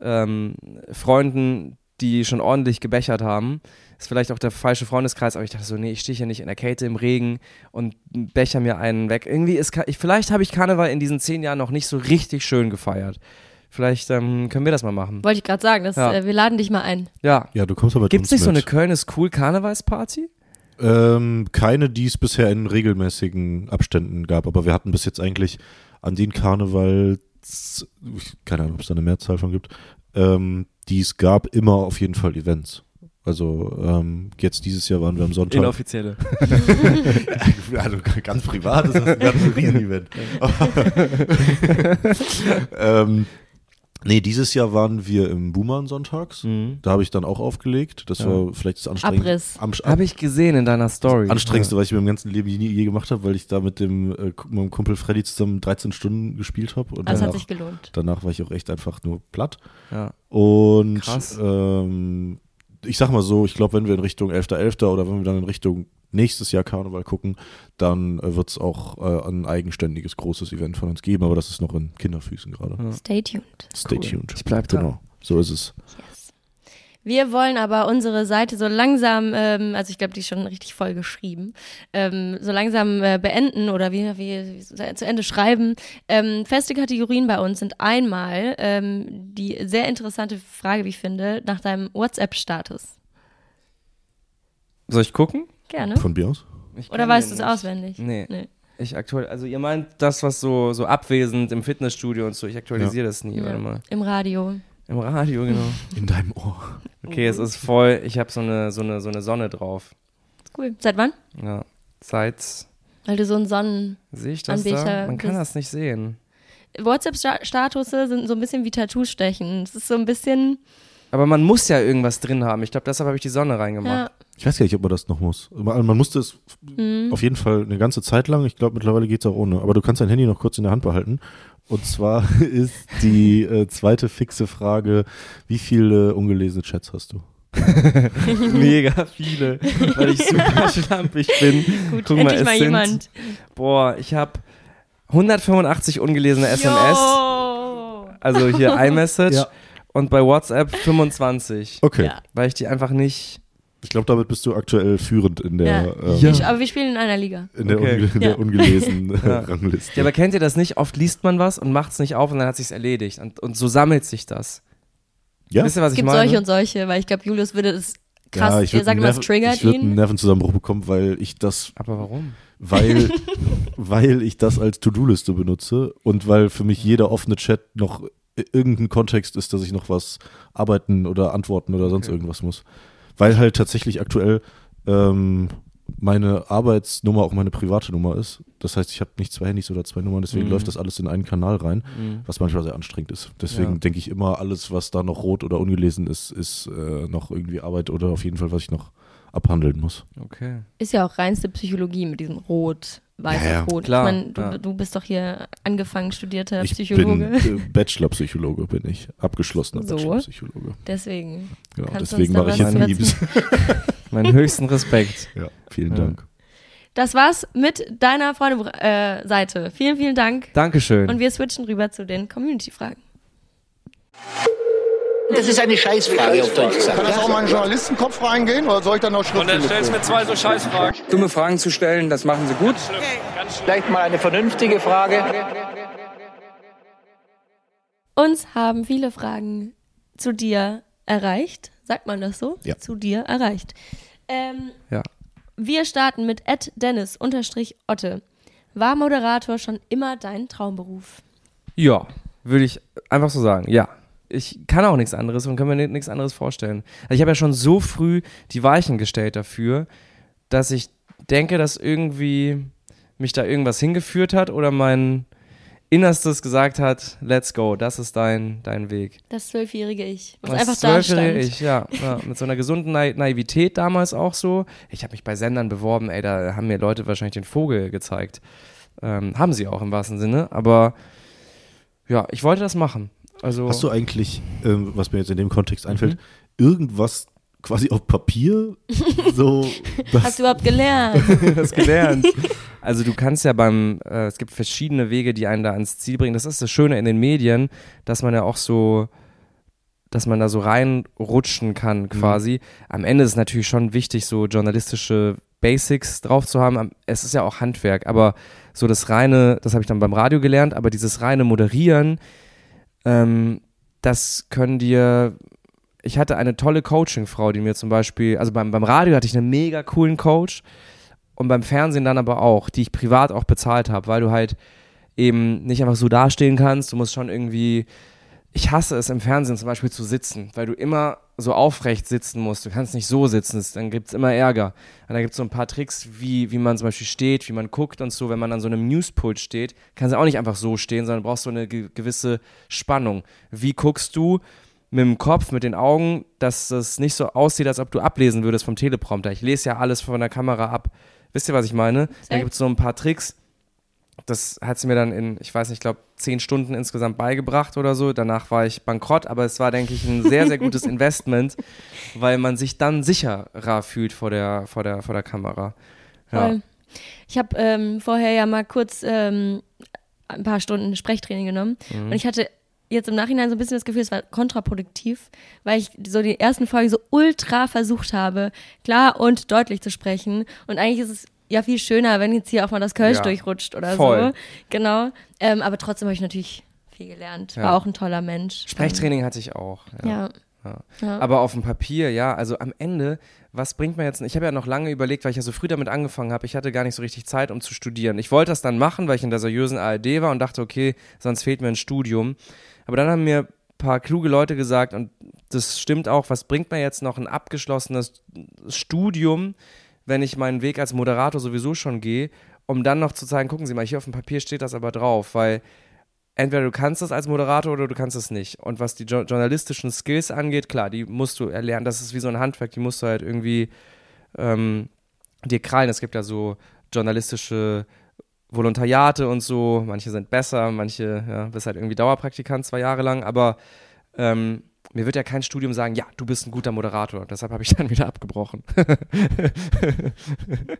ähm, Freunden, die schon ordentlich gebechert haben. Ist vielleicht auch der falsche Freundeskreis, aber ich dachte so, nee, ich stehe hier nicht in der Kälte im Regen und becher mir einen weg. Irgendwie ist, vielleicht habe ich Karneval in diesen zehn Jahren noch nicht so richtig schön gefeiert. Vielleicht ähm, können wir das mal machen. Wollte ich gerade sagen, das, ja. äh, wir laden dich mal ein. Ja. Ja, du kommst aber Gibt es nicht mit. so eine Köln ist cool Karnevalsparty? Ähm, keine, die es bisher in regelmäßigen Abständen gab, aber wir hatten bis jetzt eigentlich an den Karnevals, keine Ahnung, ob es da eine Mehrzahl von gibt, ähm, die es gab, immer auf jeden Fall Events. Also ähm, jetzt dieses Jahr waren wir am Sonntag. Inoffizielle. also ganz privat ist das ein ganz Riesenevent. ähm, Nee, dieses Jahr waren wir im Boomerang sonntags. Mhm. Da habe ich dann auch aufgelegt. Das ja. war vielleicht das anstrengendste. Abriss. Am, habe ich gesehen in deiner Story. Das anstrengendste, ja. was ich in meinem ganzen Leben je, je gemacht habe, weil ich da mit dem äh, meinem Kumpel Freddy zusammen 13 Stunden gespielt habe. Das danach, hat sich gelohnt. Danach war ich auch echt einfach nur platt. Ja. Und Krass. Ähm, ich sag mal so, ich glaube, wenn wir in Richtung 11.11. .11. oder wenn wir dann in Richtung nächstes Jahr Karneval gucken, dann äh, wird es auch äh, ein eigenständiges großes Event von uns geben, aber das ist noch in Kinderfüßen gerade. Ja. Stay tuned. Stay cool. tuned. Ich bleib dran. Genau, so ist es. Yes. Wir wollen aber unsere Seite so langsam, ähm, also ich glaube, die ist schon richtig voll geschrieben, ähm, so langsam äh, beenden oder wie, wie, wie, zu Ende schreiben. Ähm, feste Kategorien bei uns sind einmal ähm, die sehr interessante Frage, wie ich finde, nach deinem WhatsApp-Status. Soll ich gucken? Gerne. Von mir aus? Oder weißt du es auswendig? Nee. nee. Ich aktuell, also ihr meint das, was so, so abwesend im Fitnessstudio und so, ich aktualisiere ja. das nie, ja. warte mal. Im Radio. Im Radio, genau. In deinem Ohr. Okay, es ist voll, ich habe so eine, so, eine, so eine Sonne drauf. Cool. Seit wann? Ja, seit. Weil du so ein Sonnen. Sehe ich das da? Man kann das nicht sehen. WhatsApp-Status sind so ein bisschen wie Tattoo-Stechen. Es ist so ein bisschen. Aber man muss ja irgendwas drin haben. Ich glaube, deshalb habe ich die Sonne reingemacht. Ja. Ich weiß gar nicht, ob man das noch muss. Man, musste es mhm. auf jeden Fall eine ganze Zeit lang. Ich glaube, mittlerweile geht es auch ohne. Aber du kannst dein Handy noch kurz in der Hand behalten. Und zwar ist die äh, zweite fixe Frage: Wie viele ungelesene Chats hast du? Mega viele, weil ich super schlampig bin. Gut, Guck mal, es mal sind, jemand. Boah, ich habe 185 ungelesene SMS. Also hier iMessage. Ja. Und bei WhatsApp 25. Okay. Ja. Weil ich die einfach nicht ich glaube, damit bist du aktuell führend in der. Ja. Ähm, ja. aber wir spielen in einer Liga. In der, okay. in der ungelesenen ja. Rangliste. Ja, aber kennt ihr das nicht? Oft liest man was und macht es nicht auf und dann hat sich's erledigt. Und, und so sammelt sich das. Ja. Wisst ihr, was es ich gibt meine? solche und solche, weil ich glaube, Julius würde das krass, ja, ich sagt immer, es triggert ich ihn. Ich würde einen Nervenzusammenbruch bekommen, weil ich das. Aber warum? Weil, weil ich das als To-Do-Liste benutze und weil für mich jeder offene Chat noch irgendein Kontext ist, dass ich noch was arbeiten oder antworten oder sonst okay. irgendwas muss weil halt tatsächlich aktuell ähm, meine Arbeitsnummer auch meine private Nummer ist. Das heißt, ich habe nicht zwei Handys oder zwei Nummern, deswegen mhm. läuft das alles in einen Kanal rein, mhm. was manchmal sehr anstrengend ist. Deswegen ja. denke ich immer, alles, was da noch rot oder ungelesen ist, ist äh, noch irgendwie Arbeit oder auf jeden Fall, was ich noch abhandeln muss. Okay. Ist ja auch reinste Psychologie mit diesem Rot, weiß ja, ja. rot. Klar, ich meine, du, ja. du, bist doch hier angefangen studierter ich Psychologe. Bin, äh, Bachelor-Psychologe bin ich, abgeschlossener so. Bachelor-Psychologe. Deswegen. Genau, deswegen mache ich jetzt Liebes. Meinen höchsten Respekt. Ja, vielen Dank. Das war's mit deiner Freunde-Seite. Äh, vielen, vielen Dank. Dankeschön. Und wir switchen rüber zu den Community-Fragen. Das ist eine Scheißfrage auf Deutsch gesagt. Kann das auch mal in den Journalistenkopf reingehen oder soll ich dann noch schriftlich? Und dann stellst du mir zwei so Scheißfragen. Dumme Fragen zu stellen, das machen sie gut. Vielleicht mal eine vernünftige Frage. Uns haben viele Fragen zu dir erreicht. Sagt man das so? Ja. Zu dir erreicht. Ähm, ja. Wir starten mit Dennis-Otte. War Moderator schon immer dein Traumberuf? Ja, würde ich einfach so sagen, ja ich kann auch nichts anderes und kann mir nichts anderes vorstellen. Also ich habe ja schon so früh die Weichen gestellt dafür, dass ich denke, dass irgendwie mich da irgendwas hingeführt hat oder mein Innerstes gesagt hat, let's go, das ist dein, dein Weg. Das zwölfjährige Ich, was das einfach da stand. Ich, ja, ja, mit so einer gesunden Na Naivität damals auch so. Ich habe mich bei Sendern beworben, ey, da haben mir Leute wahrscheinlich den Vogel gezeigt. Ähm, haben sie auch im wahrsten Sinne, aber ja, ich wollte das machen. Also Hast du eigentlich, ähm, was mir jetzt in dem Kontext einfällt, mhm. irgendwas quasi auf Papier so. Hast du überhaupt gelernt? Hast gelernt. Also du kannst ja beim, äh, es gibt verschiedene Wege, die einen da ans Ziel bringen. Das ist das Schöne in den Medien, dass man ja auch so, dass man da so reinrutschen kann mhm. quasi. Mhm. Am Ende ist es natürlich schon wichtig, so journalistische Basics drauf zu haben. Es ist ja auch Handwerk, aber so das reine, das habe ich dann beim Radio gelernt, aber dieses reine Moderieren, ähm, das können dir. Ich hatte eine tolle Coaching-Frau, die mir zum Beispiel, also beim, beim Radio hatte ich einen mega coolen Coach und beim Fernsehen dann aber auch, die ich privat auch bezahlt habe, weil du halt eben nicht einfach so dastehen kannst. Du musst schon irgendwie ich hasse es im Fernsehen zum Beispiel zu sitzen, weil du immer so aufrecht sitzen musst. Du kannst nicht so sitzen, dann gibt es immer Ärger. Und da gibt es so ein paar Tricks, wie, wie man zum Beispiel steht, wie man guckt und so. Wenn man an so einem Newspult steht, kannst du auch nicht einfach so stehen, sondern brauchst so eine ge gewisse Spannung. Wie guckst du mit dem Kopf, mit den Augen, dass es nicht so aussieht, als ob du ablesen würdest vom Teleprompter. Ich lese ja alles von der Kamera ab. Wisst ihr, was ich meine? Da gibt es so ein paar Tricks das hat sie mir dann in, ich weiß nicht, ich glaube, zehn Stunden insgesamt beigebracht oder so. Danach war ich bankrott, aber es war, denke ich, ein sehr, sehr gutes Investment, weil man sich dann sicherer fühlt vor der, vor der, vor der Kamera. Ja. Voll. Ich habe ähm, vorher ja mal kurz ähm, ein paar Stunden Sprechtraining genommen mhm. und ich hatte jetzt im Nachhinein so ein bisschen das Gefühl, es war kontraproduktiv, weil ich so die ersten Folgen so ultra versucht habe, klar und deutlich zu sprechen. Und eigentlich ist es ja viel schöner, wenn jetzt hier auch mal das Kölsch ja, durchrutscht oder voll. so. Genau. Ähm, aber trotzdem habe ich natürlich viel gelernt. War auch ein toller Mensch. Sprechtraining ähm, hatte ich auch. Ja. ja. ja. Aber auf dem Papier, ja, also am Ende, was bringt mir jetzt, ich habe ja noch lange überlegt, weil ich ja so früh damit angefangen habe, ich hatte gar nicht so richtig Zeit, um zu studieren. Ich wollte das dann machen, weil ich in der seriösen ARD war und dachte, okay, sonst fehlt mir ein Studium. Aber dann haben mir ein paar kluge Leute gesagt, und das stimmt auch, was bringt mir jetzt noch ein abgeschlossenes Studium, wenn ich meinen Weg als Moderator sowieso schon gehe, um dann noch zu zeigen, gucken Sie mal, hier auf dem Papier steht das aber drauf, weil entweder du kannst das als Moderator oder du kannst es nicht. Und was die jo journalistischen Skills angeht, klar, die musst du erlernen. Das ist wie so ein Handwerk, die musst du halt irgendwie ähm, dir krallen. Es gibt ja so journalistische Volontariate und so. Manche sind besser, manche ja, bist halt irgendwie Dauerpraktikant zwei Jahre lang, aber ähm, mir wird ja kein Studium sagen, ja, du bist ein guter Moderator. Deshalb habe ich dann wieder abgebrochen.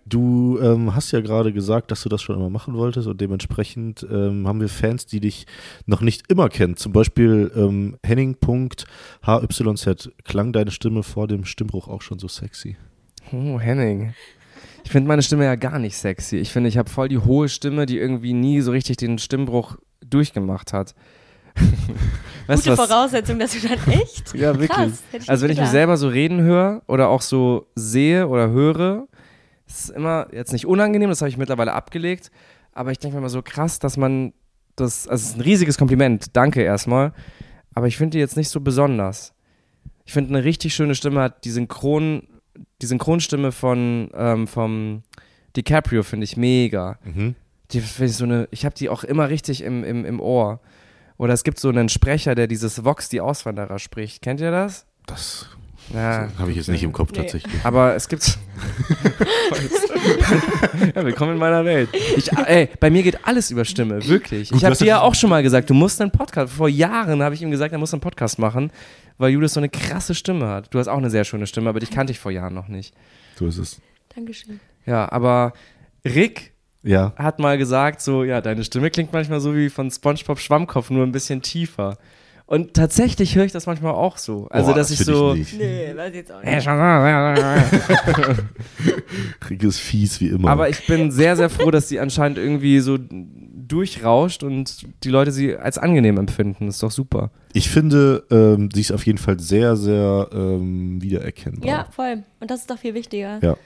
du ähm, hast ja gerade gesagt, dass du das schon immer machen wolltest und dementsprechend ähm, haben wir Fans, die dich noch nicht immer kennen. Zum Beispiel ähm, Henning.hyz. Klang deine Stimme vor dem Stimmbruch auch schon so sexy? Oh, Henning. Ich finde meine Stimme ja gar nicht sexy. Ich finde, ich habe voll die hohe Stimme, die irgendwie nie so richtig den Stimmbruch durchgemacht hat. weißt Gute was? Voraussetzung, dass du dann echt. ja, wirklich. Krass, also, wenn ich mich selber so reden höre oder auch so sehe oder höre, ist immer jetzt nicht unangenehm, das habe ich mittlerweile abgelegt, aber ich denke mir immer so krass, dass man das, also es ist ein riesiges Kompliment, danke erstmal, aber ich finde die jetzt nicht so besonders. Ich finde, eine richtig schöne Stimme hat die Synchron, die Synchronstimme von ähm, vom DiCaprio, finde ich mega. Mhm. Die, so eine, ich habe die auch immer richtig im, im, im Ohr. Oder es gibt so einen Sprecher, der dieses Vox, die Auswanderer spricht. Kennt ihr das? Das ja, habe ich jetzt nicht im Kopf nee. tatsächlich. Aber es gibt. ja, willkommen in meiner Welt. Ich, ey, bei mir geht alles über Stimme, wirklich. Gut, ich habe dir ja auch schon mal gesagt, du musst einen Podcast. Vor Jahren habe ich ihm gesagt, er muss einen Podcast machen, weil Julius so eine krasse Stimme hat. Du hast auch eine sehr schöne Stimme, aber dich kannte ich vor Jahren noch nicht. So ist es. Dankeschön. Ja, aber Rick ja. hat mal gesagt, so, ja, deine Stimme klingt manchmal so wie von SpongeBob Schwammkopf, nur ein bisschen tiefer. Und tatsächlich höre ich das manchmal auch so. Also, Boah, dass das ich so. Ich nee, weiß jetzt auch nicht. Rick ist fies wie immer. Aber ich bin sehr, sehr froh, dass sie anscheinend irgendwie so durchrauscht und die Leute sie als angenehm empfinden. Das ist doch super. Ich finde, ähm, sie ist auf jeden Fall sehr, sehr ähm, wiedererkennbar. Ja, voll. Und das ist doch viel wichtiger. Ja.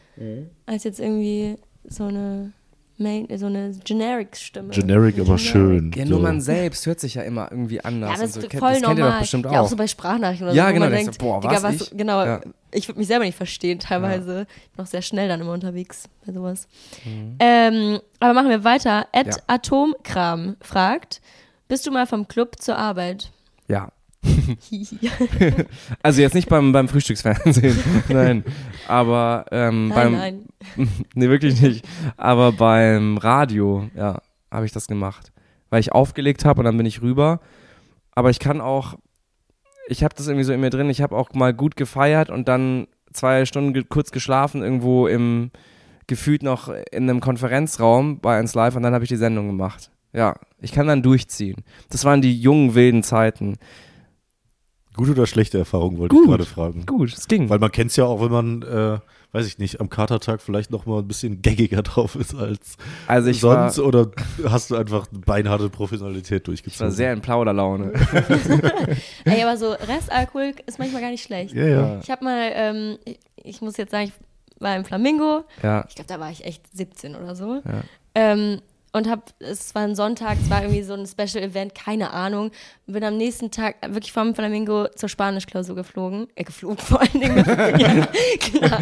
Als jetzt irgendwie so eine Main, so eine Generic-Stimme. Generic, aber schön. Ja, nur so. man selbst hört sich ja immer irgendwie anders. Ja, das ist so. voll das normal. Kennt ihr doch bestimmt auch. Ja, auch so bei Sprachnachrichten oder ja, so. Genau, denkt, so, boah, was, Digga, was ich? Genau, ja. ich würde mich selber nicht verstehen teilweise. Ja. Ich bin auch sehr schnell dann immer unterwegs bei sowas. Mhm. Ähm, aber machen wir weiter. Ed ja. Atomkram fragt, bist du mal vom Club zur Arbeit? Ja. also jetzt nicht beim, beim Frühstücksfernsehen, nein. Aber ähm, nein, beim. Nein. nee, wirklich nicht. Aber beim Radio, ja, habe ich das gemacht. Weil ich aufgelegt habe und dann bin ich rüber. Aber ich kann auch, ich habe das irgendwie so in mir drin, ich habe auch mal gut gefeiert und dann zwei Stunden ge kurz geschlafen, irgendwo im, gefühlt noch in einem Konferenzraum bei 1 Live und dann habe ich die Sendung gemacht. Ja, ich kann dann durchziehen. Das waren die jungen, wilden Zeiten. Gute oder schlechte Erfahrung, wollte gut, ich gerade fragen. Gut, es ging. Weil man kennt es ja auch, wenn man, äh, weiß ich nicht, am Katertag vielleicht noch mal ein bisschen gaggiger drauf ist als also ich sonst. War, oder hast du einfach beinharte Professionalität durchgezogen? Ich war sehr in Plauderlaune. Ey, aber so Restalkohol ist manchmal gar nicht schlecht. Ja, ja. Ich habe mal, ähm, ich muss jetzt sagen, ich war im Flamingo. Ja. Ich glaube, da war ich echt 17 oder so. Ja. Ähm, und hab, es war ein Sonntag, es war irgendwie so ein Special Event, keine Ahnung. Bin am nächsten Tag wirklich vom Flamingo zur Spanischklausur geflogen, äh, geflogen vor allen Dingen, ja, klar,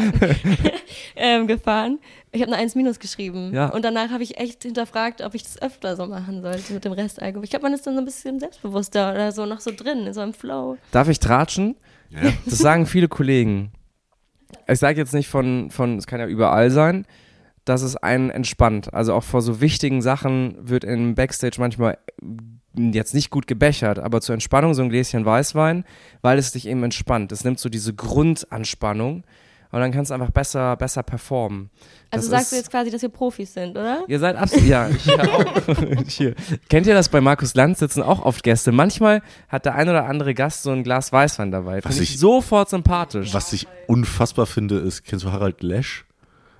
ähm, gefahren. Ich habe eine 1 minus geschrieben Ja. und danach habe ich echt hinterfragt, ob ich das öfter so machen sollte mit dem Restalkohol. Ich glaube, man ist dann so ein bisschen selbstbewusster oder so noch so drin, in so einem Flow. Darf ich tratschen? Ja. Das sagen viele Kollegen. Ich sage jetzt nicht von, von, es kann ja überall sein, dass es einen entspannt. Also auch vor so wichtigen Sachen wird im Backstage manchmal jetzt nicht gut gebechert, aber zur Entspannung so ein Gläschen Weißwein, weil es dich eben entspannt. Es nimmt so diese Grundanspannung und dann kannst du einfach besser, besser performen. Also Das sagst ist- du jetzt quasi, dass wir Profis sind, oder? Ihr seid absolut, ja, ich auch. Hier. Kennt ihr das bei Markus Lanz sitzen auch oft Gäste? Manchmal hat der ein oder andere Gast so ein Glas Weißwein dabei. Was Finde ich ich- sofort sympathisch. Was ich unfassbar finde, ist, kennst du Harald Lesch?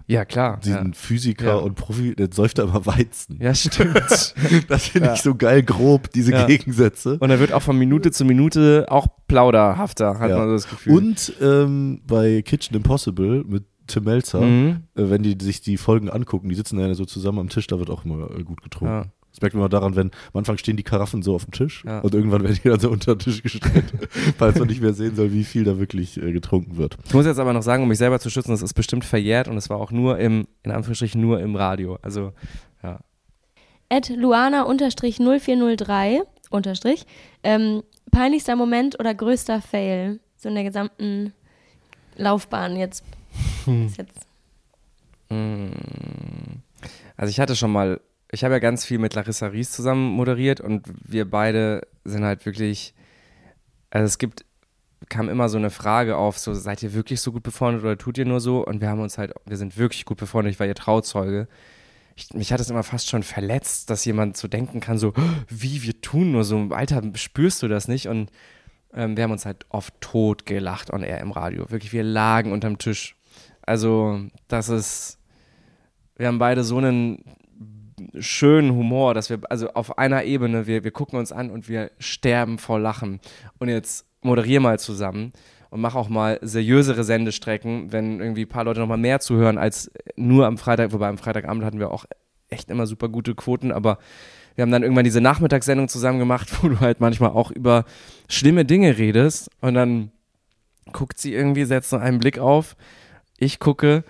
Ja, klar. Diesen Ja. Physiker Ja. und Profi, der säuft immer Weizen. ja, stimmt. Das finde ich so geil grob, diese Ja. Gegensätze. Und er wird auch von Minute zu Minute auch plauderhafter, hat Ja. man so das Gefühl. Und ähm, bei Kitchen Impossible mit Tim Melzer, Mhm. äh, wenn die sich die Folgen angucken, die sitzen ja so zusammen am Tisch, da wird auch immer äh, gut getrunken. Das merkt man immer daran, wenn am Anfang stehen die Karaffen so auf dem Tisch Ja. und irgendwann werden die dann so unter den Tisch gestellt, falls man nicht mehr sehen soll, wie viel da wirklich äh, getrunken wird. Ich muss jetzt aber noch sagen, um mich selber zu schützen, das ist bestimmt verjährt und es war auch nur im, in Anführungsstrichen, nur im Radio. Also, ja. At Luana-0403 unterstrich. Ähm, peinlichster Moment oder größter Fail? So in der gesamten Laufbahn jetzt. Ist jetzt Also ich hatte schon mal, ich habe ja ganz viel mit Larissa Ries zusammen moderiert und wir beide sind halt wirklich, also es gibt, kam immer so eine Frage auf, so seid ihr wirklich so gut befreundet oder tut ihr nur so? Und wir haben uns halt, wir sind wirklich gut befreundet, ich war ihr Trauzeuge. Ich, mich hat es immer fast schon verletzt, dass jemand so denken kann, so, wie, wir tun nur so, Alter, spürst du das nicht? Und ähm, wir haben uns halt oft tot gelacht on air im Radio. Wirklich, wir lagen unterm Tisch. Also, das ist, wir haben beide so einen schönen Humor, dass wir, also auf einer Ebene, wir, wir gucken uns an und wir sterben vor Lachen. Und jetzt moderier mal zusammen und mach auch mal seriösere Sendestrecken, wenn irgendwie ein paar Leute nochmal mehr zuhören als nur am Freitag, wobei am Freitagabend hatten wir auch echt immer super gute Quoten, aber wir haben dann irgendwann diese Nachmittagssendung zusammen gemacht, wo du halt manchmal auch über schlimme Dinge redest. Und dann guckt sie irgendwie, setzt so einen Blick auf, ich gucke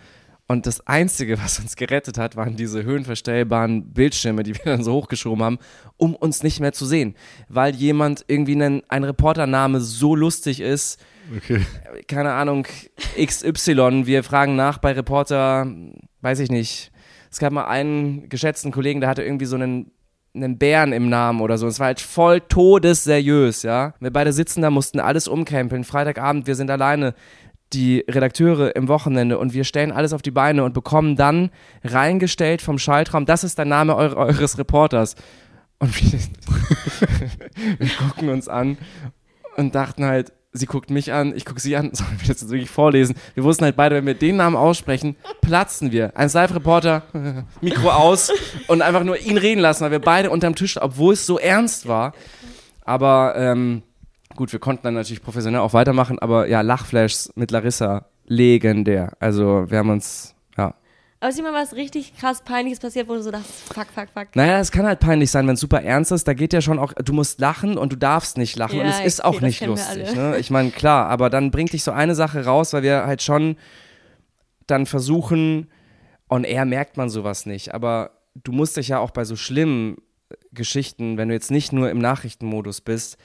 und das Einzige, was uns gerettet hat, waren diese höhenverstellbaren Bildschirme, die wir dann so hochgeschoben haben, um uns nicht mehr zu sehen. Weil jemand irgendwie einen, ein Reportername so lustig ist, Okay. keine Ahnung, XY, wir fragen nach bei Reporter, weiß ich nicht. Es gab mal einen geschätzten Kollegen, der hatte irgendwie so einen, einen Bären im Namen oder so. Es war halt voll todesseriös, ja. Wir beide sitzen da, mussten alles umkrempeln. Freitagabend, wir sind alleine, die Redakteure im Wochenende und wir stellen alles auf die Beine und bekommen dann reingestellt vom Schaltraum, das ist der Name eure, eures Reporters. Und wir, wir gucken uns an und dachten halt, sie guckt mich an, ich gucke sie an, sollen wir das jetzt wirklich vorlesen? Wir wussten halt beide, wenn wir den Namen aussprechen, platzen wir. Ein Live-Reporter, Mikro aus und einfach nur ihn reden lassen, weil wir beide unterm Tisch, obwohl es so ernst war. Aber ähm, gut, wir konnten dann natürlich professionell auch weitermachen, aber ja, Lachflashs mit Larissa, legendär. Also wir haben uns, ja. Aber ist mal was richtig krass Peinliches passiert, wo du so dachtest, fuck, fuck, fuck. Naja, es kann halt peinlich sein, wenn es super ernst ist. Da geht ja schon auch, du musst lachen und du darfst nicht lachen. und Ja, es ist okay, auch das nicht lustig. Ne? Ich meine, klar, aber dann bringt dich so eine Sache raus, weil wir halt schon dann versuchen, on air merkt man sowas nicht. Aber du musst dich ja auch bei so schlimmen Geschichten, wenn du jetzt nicht nur im Nachrichtenmodus bist,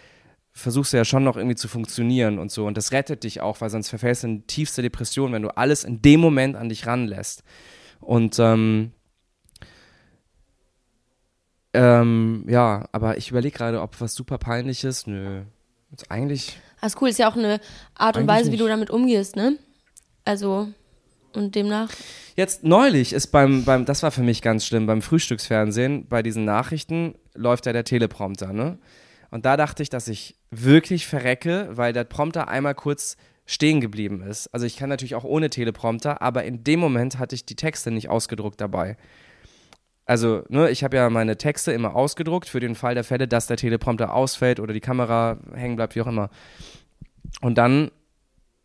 versuchst du ja schon noch irgendwie zu funktionieren und so. Und das rettet dich auch, weil sonst verfällst du in tiefste Depression, wenn du alles in dem Moment an dich ranlässt. Und ähm, ähm, ja, aber ich überlege gerade, ob was super peinliches. Nö. Ist eigentlich. Das ist cool, ist ja auch eine Art und Weise, wie du damit umgehst, ne? Also, und demnach. Jetzt neulich ist beim, beim, das war für mich ganz schlimm, beim Frühstücksfernsehen, bei diesen Nachrichten läuft ja der Teleprompter, ne? Und da dachte ich, dass ich wirklich verrecke, weil der Prompter einmal kurz stehen geblieben ist. Also ich kann natürlich auch ohne Teleprompter, aber in dem Moment hatte ich die Texte nicht ausgedruckt dabei. Also, ne, ich habe ja meine Texte immer ausgedruckt für den Fall der Fälle, dass der Teleprompter ausfällt oder die Kamera hängen bleibt, wie auch immer. Und dann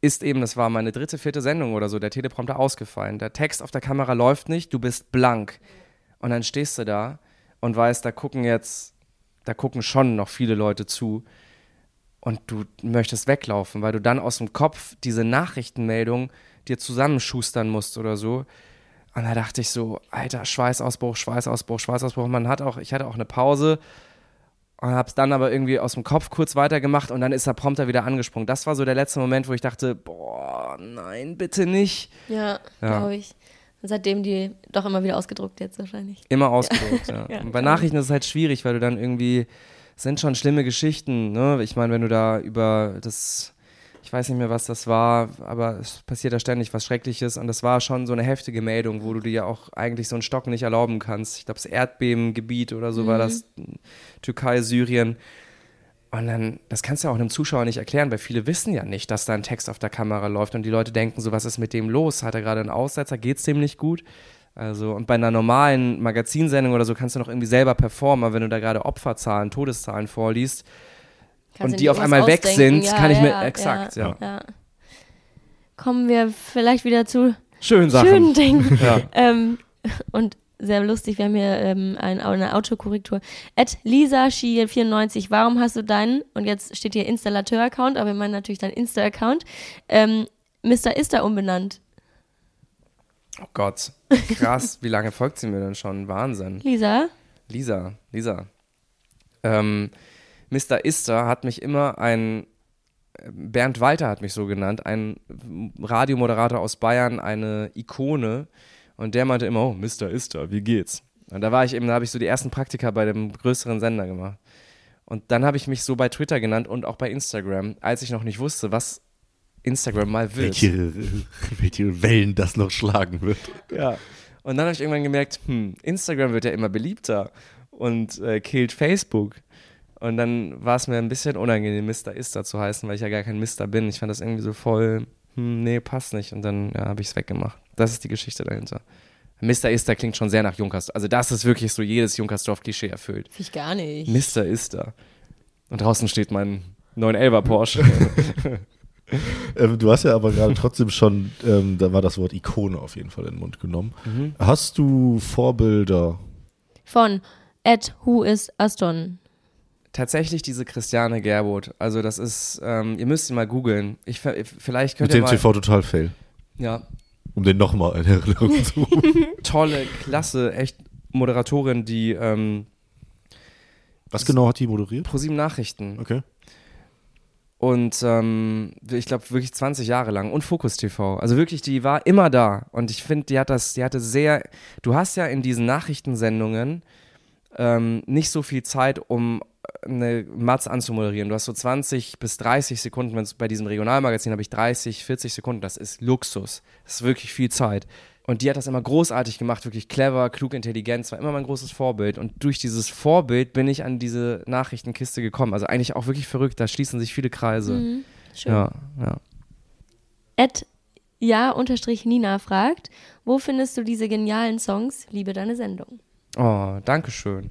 ist eben, das war meine dritte, vierte Sendung oder so, der Teleprompter ausgefallen. Der Text auf der Kamera läuft nicht, du bist blank. Und dann stehst du da und weißt, da gucken jetzt, da gucken schon noch viele Leute zu und du möchtest weglaufen, weil du dann aus dem Kopf diese Nachrichtenmeldung dir zusammenschustern musst oder so. Und da dachte ich so, alter, Schweißausbruch, Schweißausbruch, Schweißausbruch. Man hat auch, ich hatte auch eine Pause und habe es dann aber irgendwie aus dem Kopf kurz weitergemacht und dann ist der Prompter wieder angesprungen. Das war so der letzte Moment, wo ich dachte, boah, nein, bitte nicht. Ja, ja. glaube ich. Und seitdem die doch immer wieder ausgedruckt jetzt wahrscheinlich. Immer ausgedruckt, ja. ja. Und bei Nachrichten ist es halt schwierig, weil du dann irgendwie sind schon schlimme Geschichten. Ne? Ich meine, wenn du da über das, ich weiß nicht mehr, was das war, aber es passiert da ständig was Schreckliches und das war schon so eine heftige Meldung, wo du dir ja auch eigentlich so einen Stock nicht erlauben kannst. Ich glaube, das Erdbebengebiet oder so mhm. war das, Türkei, Syrien. Und dann, das kannst du ja auch einem Zuschauer nicht erklären, weil viele wissen ja nicht, dass da ein Text auf der Kamera läuft und die Leute denken so, was ist mit dem los? Hat er gerade einen Aussetzer? Geht es dem nicht gut? Also, und bei einer normalen Magazinsendung oder so kannst du noch irgendwie selber performen, aber wenn du da gerade Opferzahlen, Todeszahlen vorliest kannst und die auf einmal weg sind, ja, kann ich mir, exakt, ja, ja. Kommen wir vielleicht wieder zu schönen Sachen. Schönen Dingen. ähm, und sehr lustig, wir haben hier ähm, ein, eine Autokorrektur. At Lisa 94 warum hast du deinen, und jetzt steht hier Installateur-Account, aber wir meinen natürlich deinen Insta-Account, ähm, Mr. Ister umbenannt? Oh Gott, krass, wie lange folgt sie mir denn schon? Wahnsinn. Lisa? Lisa, Lisa. Ähm, Mr. Ister hat mich immer ein, Bernd Walter hat mich so genannt, ein Radiomoderator aus Bayern, eine Ikone. Und der meinte immer, oh, Mr. Ister, wie geht's? Und da war ich eben, da habe ich so die ersten Praktika bei dem größeren Sender gemacht. Und dann habe ich mich so bei Twitter genannt und auch bei Instagram, als ich noch nicht wusste, was Instagram mal wird. Welche, welche Wellen das noch schlagen wird. Ja. Und dann habe ich irgendwann gemerkt, hm, Instagram wird ja immer beliebter und äh, killt Facebook. Und dann war es mir ein bisschen unangenehm, Mr. Ister zu heißen, weil ich ja gar kein Mister bin. Ich fand das irgendwie so voll, hm, nee, passt nicht. Und dann ja, habe ich es weggemacht. Das ist die Geschichte dahinter. Mr. Ister klingt schon sehr nach Junkersdorf. Also das ist wirklich so jedes Junkersdorf-Klischee erfüllt. Finde ich gar nicht. Mr. Ister. Und draußen steht mein 911er Porsche. Ähm, du hast ja aber gerade trotzdem schon, ähm, da war das Wort Ikone auf jeden Fall in den Mund genommen. Mhm. Hast du Vorbilder? Von Ed Who is Aston. Tatsächlich diese Christiane Gerbold. Also das ist, ähm, ihr müsst sie mal googeln. Ich, vielleicht könnt Mit ihr dem mal, TV Total Fail. Ja. Um den nochmal in Erinnerung zu Tolle, klasse, echt Moderatorin, die ähm, Was genau hat die moderiert? ProSieben Nachrichten. Okay. Und ähm, ich glaube wirklich 20 Jahre lang. Und Fokus TV. Also wirklich, die war immer da. Und ich finde, die hat das, die hatte sehr. Du hast ja in diesen Nachrichtensendungen ähm, nicht so viel Zeit, um eine Matz anzumoderieren. Du hast so 20 bis 30 Sekunden, bei diesem Regionalmagazin habe ich 30, 40 Sekunden. Das ist Luxus. Das ist wirklich viel Zeit. Und die hat das immer großartig gemacht, wirklich clever, klug, intelligent. Das war immer mein großes Vorbild. Und durch dieses Vorbild bin ich an diese Nachrichtenkiste gekommen. Also eigentlich auch wirklich verrückt. Da schließen sich viele Kreise. Mhm, schön. Ja, ja. Ed ja unterstrich Nina fragt, wo findest du diese genialen Songs? Liebe deine Sendung. Oh, danke schön.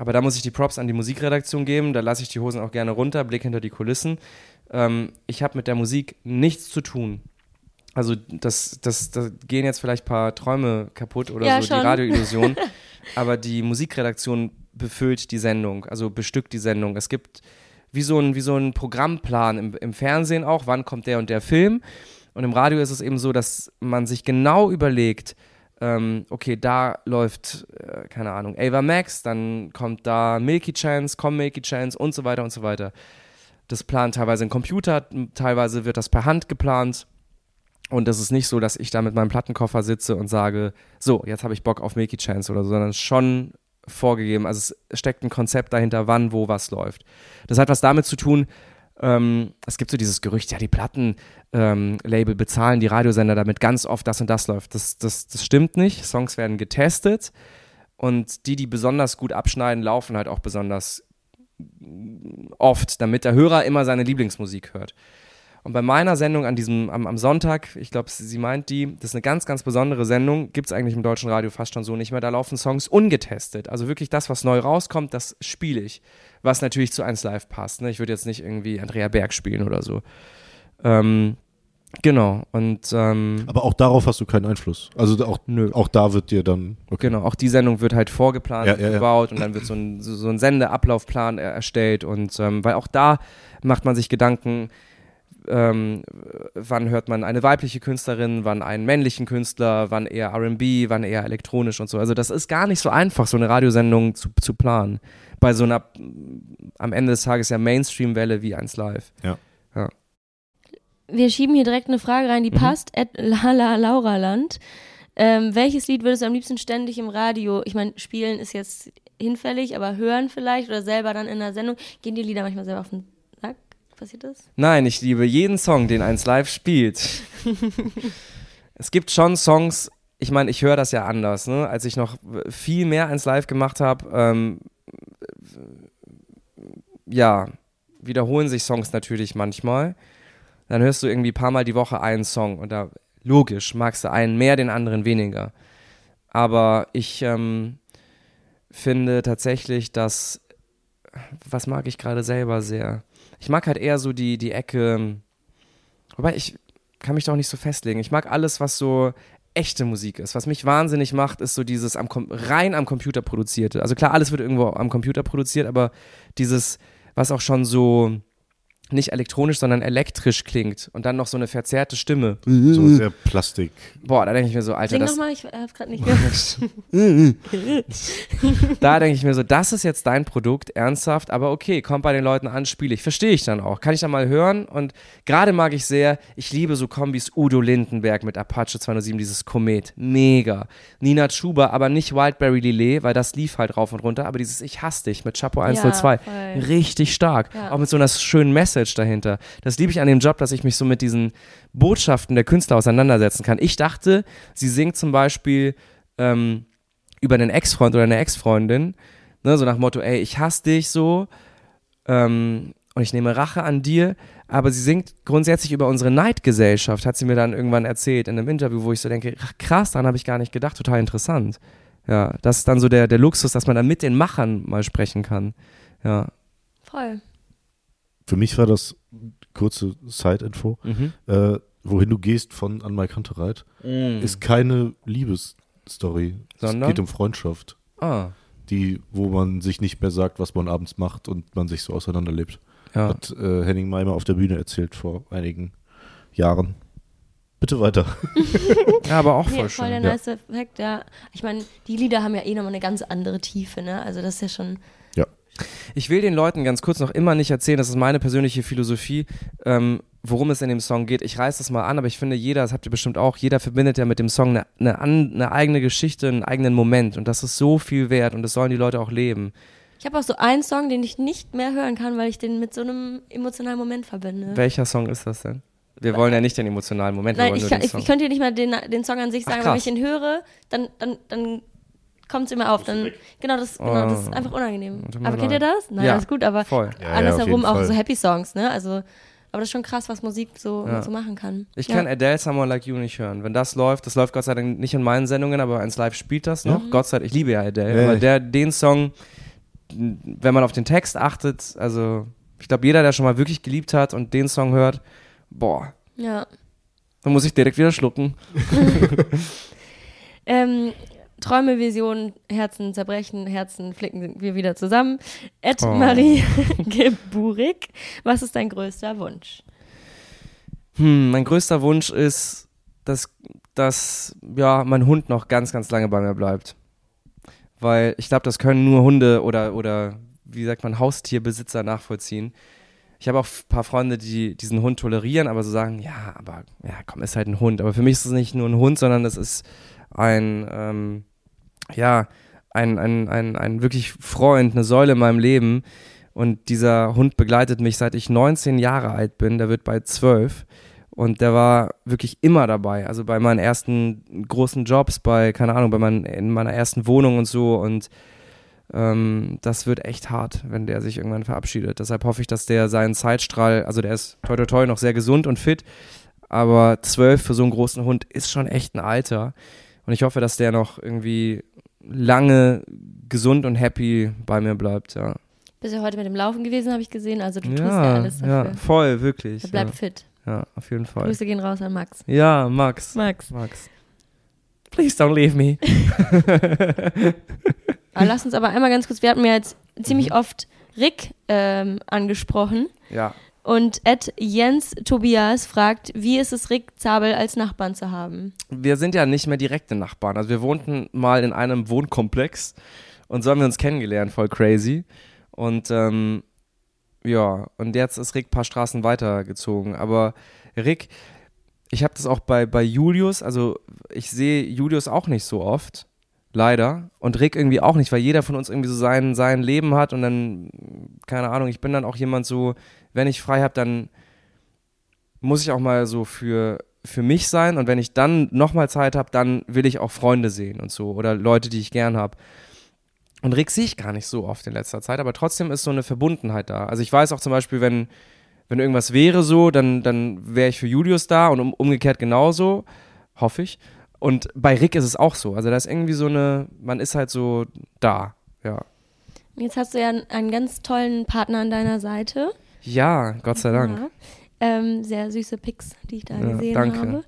Aber da muss ich die Props an die Musikredaktion geben. Da lasse ich die Hosen auch gerne runter, Blick hinter die Kulissen. Ähm, ich habe mit der Musik nichts zu tun also das, das, das gehen jetzt vielleicht ein paar Träume kaputt oder ja, so, schon. die Radioillusion. aber die Musikredaktion befüllt die Sendung, also bestückt die Sendung. Es gibt wie so ein, wie so ein Programmplan im, im Fernsehen auch, wann kommt der und der Film. Und im Radio ist es eben so, dass man sich genau überlegt, ähm, okay, da läuft, äh, keine Ahnung, Ava Max, dann kommt da Milky Chance, komm Milky Chance und so weiter und so weiter. Das plant teilweise ein Computer, teilweise wird das per Hand geplant. Und es ist nicht so, dass ich da mit meinem Plattenkoffer sitze und sage, so, jetzt habe ich Bock auf Milky Chance oder so, sondern schon vorgegeben. Also es steckt ein Konzept dahinter, wann, wo, was läuft. Das hat was damit zu tun, ähm, es gibt so dieses Gerücht, ja, die Plattenlabel ähm, bezahlen die Radiosender, damit ganz oft das und das läuft. Das, das, das stimmt nicht. Songs werden getestet und die, die besonders gut abschneiden, laufen halt auch besonders oft, damit der Hörer immer seine Lieblingsmusik hört. Und bei meiner Sendung an diesem, am, am Sonntag, ich glaube, sie meint die, das ist eine ganz, ganz besondere Sendung, gibt es eigentlich im deutschen Radio fast schon so nicht mehr. Da laufen Songs ungetestet. Also wirklich das, was neu rauskommt, das spiele ich. Was natürlich zu 1 Live passt. Ne? Ich würde jetzt nicht irgendwie Andrea Berg spielen oder so. Ähm, Genau. Und ähm, aber auch darauf hast du keinen Einfluss. Also auch, Nö. auch da wird dir dann. Okay. Genau, auch die Sendung wird halt vorgeplant, ja, ja, gebaut ja. und dann wird so ein, so, so ein Sendeablaufplan erstellt und ähm, weil auch da macht man sich Gedanken, ähm, wann hört man eine weibliche Künstlerin, wann einen männlichen Künstler, wann eher RB, wann eher elektronisch und so. Also das ist gar nicht so einfach, so eine Radiosendung zu, zu planen. Bei so einer am Ende des Tages ja Mainstream-Welle wie eins live. Ja. ja. Wir schieben hier direkt eine Frage rein, die mhm. passt. Ed Lala Lauraland. Ähm, welches Lied würdest du am liebsten ständig im Radio, ich meine, spielen ist jetzt hinfällig, aber hören vielleicht oder selber dann in der Sendung? Gehen die Lieder manchmal selber auf den passiert das? Nein, ich liebe jeden Song, den eins live spielt. es gibt schon Songs, ich meine, ich höre das ja anders, ne? Als ich noch viel mehr eins live gemacht habe, ähm, ja, wiederholen sich Songs natürlich manchmal. Dann hörst du irgendwie ein paar Mal die Woche einen Song und da, logisch, magst du einen mehr, den anderen weniger. Aber ich ähm, finde tatsächlich, dass, was mag ich gerade selber sehr? Ich mag halt eher so die, die Ecke, wobei ich kann mich doch nicht so festlegen. Ich mag alles, was so echte Musik ist. Was mich wahnsinnig macht, ist so dieses am, rein am Computer produzierte. Also klar, alles wird irgendwo am Computer produziert, aber dieses, was auch schon so nicht elektronisch, sondern elektrisch klingt und dann noch so eine verzerrte Stimme. So sehr Plastik. Boah, da denke ich mir so, Alter. Sing das nochmal, ich hab's gerade nicht gehört. da denke ich mir so, das ist jetzt dein Produkt, ernsthaft, aber okay, kommt bei den Leuten an, spiele ich. Verstehe ich dann auch. Kann ich dann mal hören und gerade mag ich sehr, ich liebe so Kombis Udo Lindenberg mit Apache 207, dieses Komet. Mega. Nina Chuba, aber nicht Wildberry Lillet, weil das lief halt rauf und runter, aber dieses Ich hasse dich mit Chapo 102. Ja, richtig stark. Ja. Auch mit so einer schönen Message Message dahinter. Das liebe ich an dem Job, dass ich mich so mit diesen Botschaften der Künstler auseinandersetzen kann. Ich dachte, sie singt zum Beispiel ähm, über einen Ex-Freund oder eine Ex-Freundin, ne, so nach Motto, ey, ich hasse dich so ähm, und ich nehme Rache an dir. Aber sie singt grundsätzlich über unsere Neidgesellschaft, hat sie mir dann irgendwann erzählt in einem Interview, wo ich so denke, krass, daran habe ich gar nicht gedacht, total interessant. Ja, das ist dann so der, der Luxus, dass man dann mit den Machern mal sprechen kann. Ja. Voll. Für mich war das kurze Side-Info. Mhm. Äh, wohin du gehst von An Kantereit mm. ist keine Liebesstory. Sondern? Es geht um Freundschaft. Ah. Die, wo man sich nicht mehr sagt, was man abends macht und man sich so auseinanderlebt. Ja. Hat äh, Henning Meimer auf der Bühne erzählt vor einigen Jahren. Bitte weiter. ja, aber auch voll nee, schön. Voll der nice ja. Effekt, ja. Ich meine, die Lieder haben ja eh nochmal eine ganz andere Tiefe, ne? Also das ist ja schon ich will den Leuten ganz kurz noch immer nicht erzählen, das ist meine persönliche Philosophie, ähm, worum es in dem Song geht. Ich reiß das mal an, aber ich finde, jeder, das habt ihr bestimmt auch, jeder verbindet ja mit dem Song eine, eine, eine eigene Geschichte, einen eigenen Moment und das ist so viel wert und das sollen die Leute auch leben. Ich habe auch so einen Song, den ich nicht mehr hören kann, weil ich den mit so einem emotionalen Moment verbinde. Welcher Song ist das denn? Wir wollen ja nicht den emotionalen Moment, Nein, ich, kann, ich, ich, könnte dir nicht mal den, den Song an sich sagen, Ach, aber wenn ich ihn höre, dann, dann, dann kommt es immer auf. Dann, genau, das, genau, das ist oh. einfach unangenehm. Aber kennt ihr das? Nein, ja, ist gut, aber voll. Ja, andersherum ja, auch so Happy Songs, ne? Also, aber das ist schon krass, was Musik so, ja. so machen kann. Ich kann Adele Someone Like You nicht hören. Wenn das läuft, das läuft Gott sei Dank nicht in meinen Sendungen, aber eins live spielt das noch. Mhm. Gott sei Dank, ich liebe ja Adele. aber der, den Song, wenn man auf den Text achtet, also ich glaube, jeder, der schon mal wirklich geliebt hat und den Song hört, boah. Ja. Dann muss ich direkt wieder schlucken. ähm, Träume, Visionen, Herzen zerbrechen, Herzen flicken wir wieder zusammen. Ed oh. Marie Geburik, was ist dein größter Wunsch? Hm, mein größter Wunsch ist, dass, dass ja, mein Hund noch ganz, ganz lange bei mir bleibt. Weil ich glaube, das können nur Hunde oder, oder wie sagt man, Haustierbesitzer nachvollziehen. Ich habe auch ein paar Freunde, die diesen Hund tolerieren, aber so sagen, ja, aber ja, komm, ist halt ein Hund. Aber für mich ist es nicht nur ein Hund, sondern es ist ein, ähm, ja, ein, ein, ein, ein wirklich Freund, eine Säule in meinem Leben. Und dieser Hund begleitet mich seit ich 19 Jahre alt bin. Der wird bei 12. Und der war wirklich immer dabei. Also bei meinen ersten großen Jobs, bei, keine Ahnung, bei meinen, in meiner ersten Wohnung und so. Und ähm, das wird echt hart, wenn der sich irgendwann verabschiedet. Deshalb hoffe ich, dass der seinen Zeitstrahl, also der ist toi toi toi noch sehr gesund und fit. Aber 12 für so einen großen Hund ist schon echt ein Alter. Und ich hoffe, dass der noch irgendwie lange gesund und happy bei mir bleibt, ja. Bist ja heute mit dem Laufen gewesen, habe ich gesehen. Also du tust ja, alles dafür. Ja, voll, wirklich. Er bleibt ja. fit. Ja, auf jeden Fall. Grüße gehen raus an Max. Ja, Max. Max. Max. Please don't leave me. aber lass uns aber einmal ganz kurz, wir hatten ja jetzt ziemlich mhm. oft Rick ähm, angesprochen. Ja. Und Ed Jens Tobias fragt, wie ist es, Rick Zabel als Nachbarn zu haben? Wir sind ja nicht mehr direkte Nachbarn. Also wir wohnten mal in einem Wohnkomplex und so haben wir uns kennengelernt, voll crazy. Und ähm, ja, und jetzt ist Rick ein paar Straßen weitergezogen. Aber Rick, ich habe das auch bei, bei Julius, also ich sehe Julius auch nicht so oft. Leider. Und Rick irgendwie auch nicht, weil jeder von uns irgendwie so sein, sein Leben hat und dann, keine Ahnung, ich bin dann auch jemand so, wenn ich frei habe, dann muss ich auch mal so für, für mich sein und wenn ich dann nochmal Zeit habe, dann will ich auch Freunde sehen und so oder Leute, die ich gern habe. Und Rick sehe ich gar nicht so oft in letzter Zeit, aber trotzdem ist so eine Verbundenheit da. Also ich weiß auch zum Beispiel, wenn, wenn irgendwas wäre so, dann, dann wäre ich für Julius da und um, umgekehrt genauso, hoffe ich. Und bei Rick ist es auch so. Also da ist irgendwie so eine, man ist halt so da, ja. Jetzt hast du ja einen ganz tollen Partner an deiner Seite. Ja, Gott sei Dank. Ja. Ähm, sehr süße Pics, die ich da ja, gesehen danke. habe.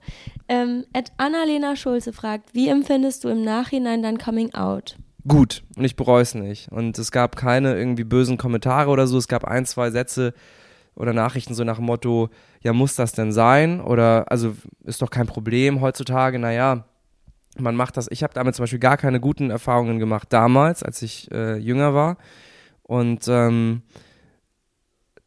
Ähm, Annalena Schulze fragt, wie empfindest du im Nachhinein dein Coming Out? Gut, und ich bereue es nicht. Und es gab keine irgendwie bösen Kommentare oder so. Es gab ein, zwei Sätze oder Nachrichten so nach dem Motto, ja, muss das denn sein? Oder, also ist doch kein Problem heutzutage, naja, man macht das. Ich habe damit zum Beispiel gar keine guten Erfahrungen gemacht damals, als ich äh, jünger war. Und ähm,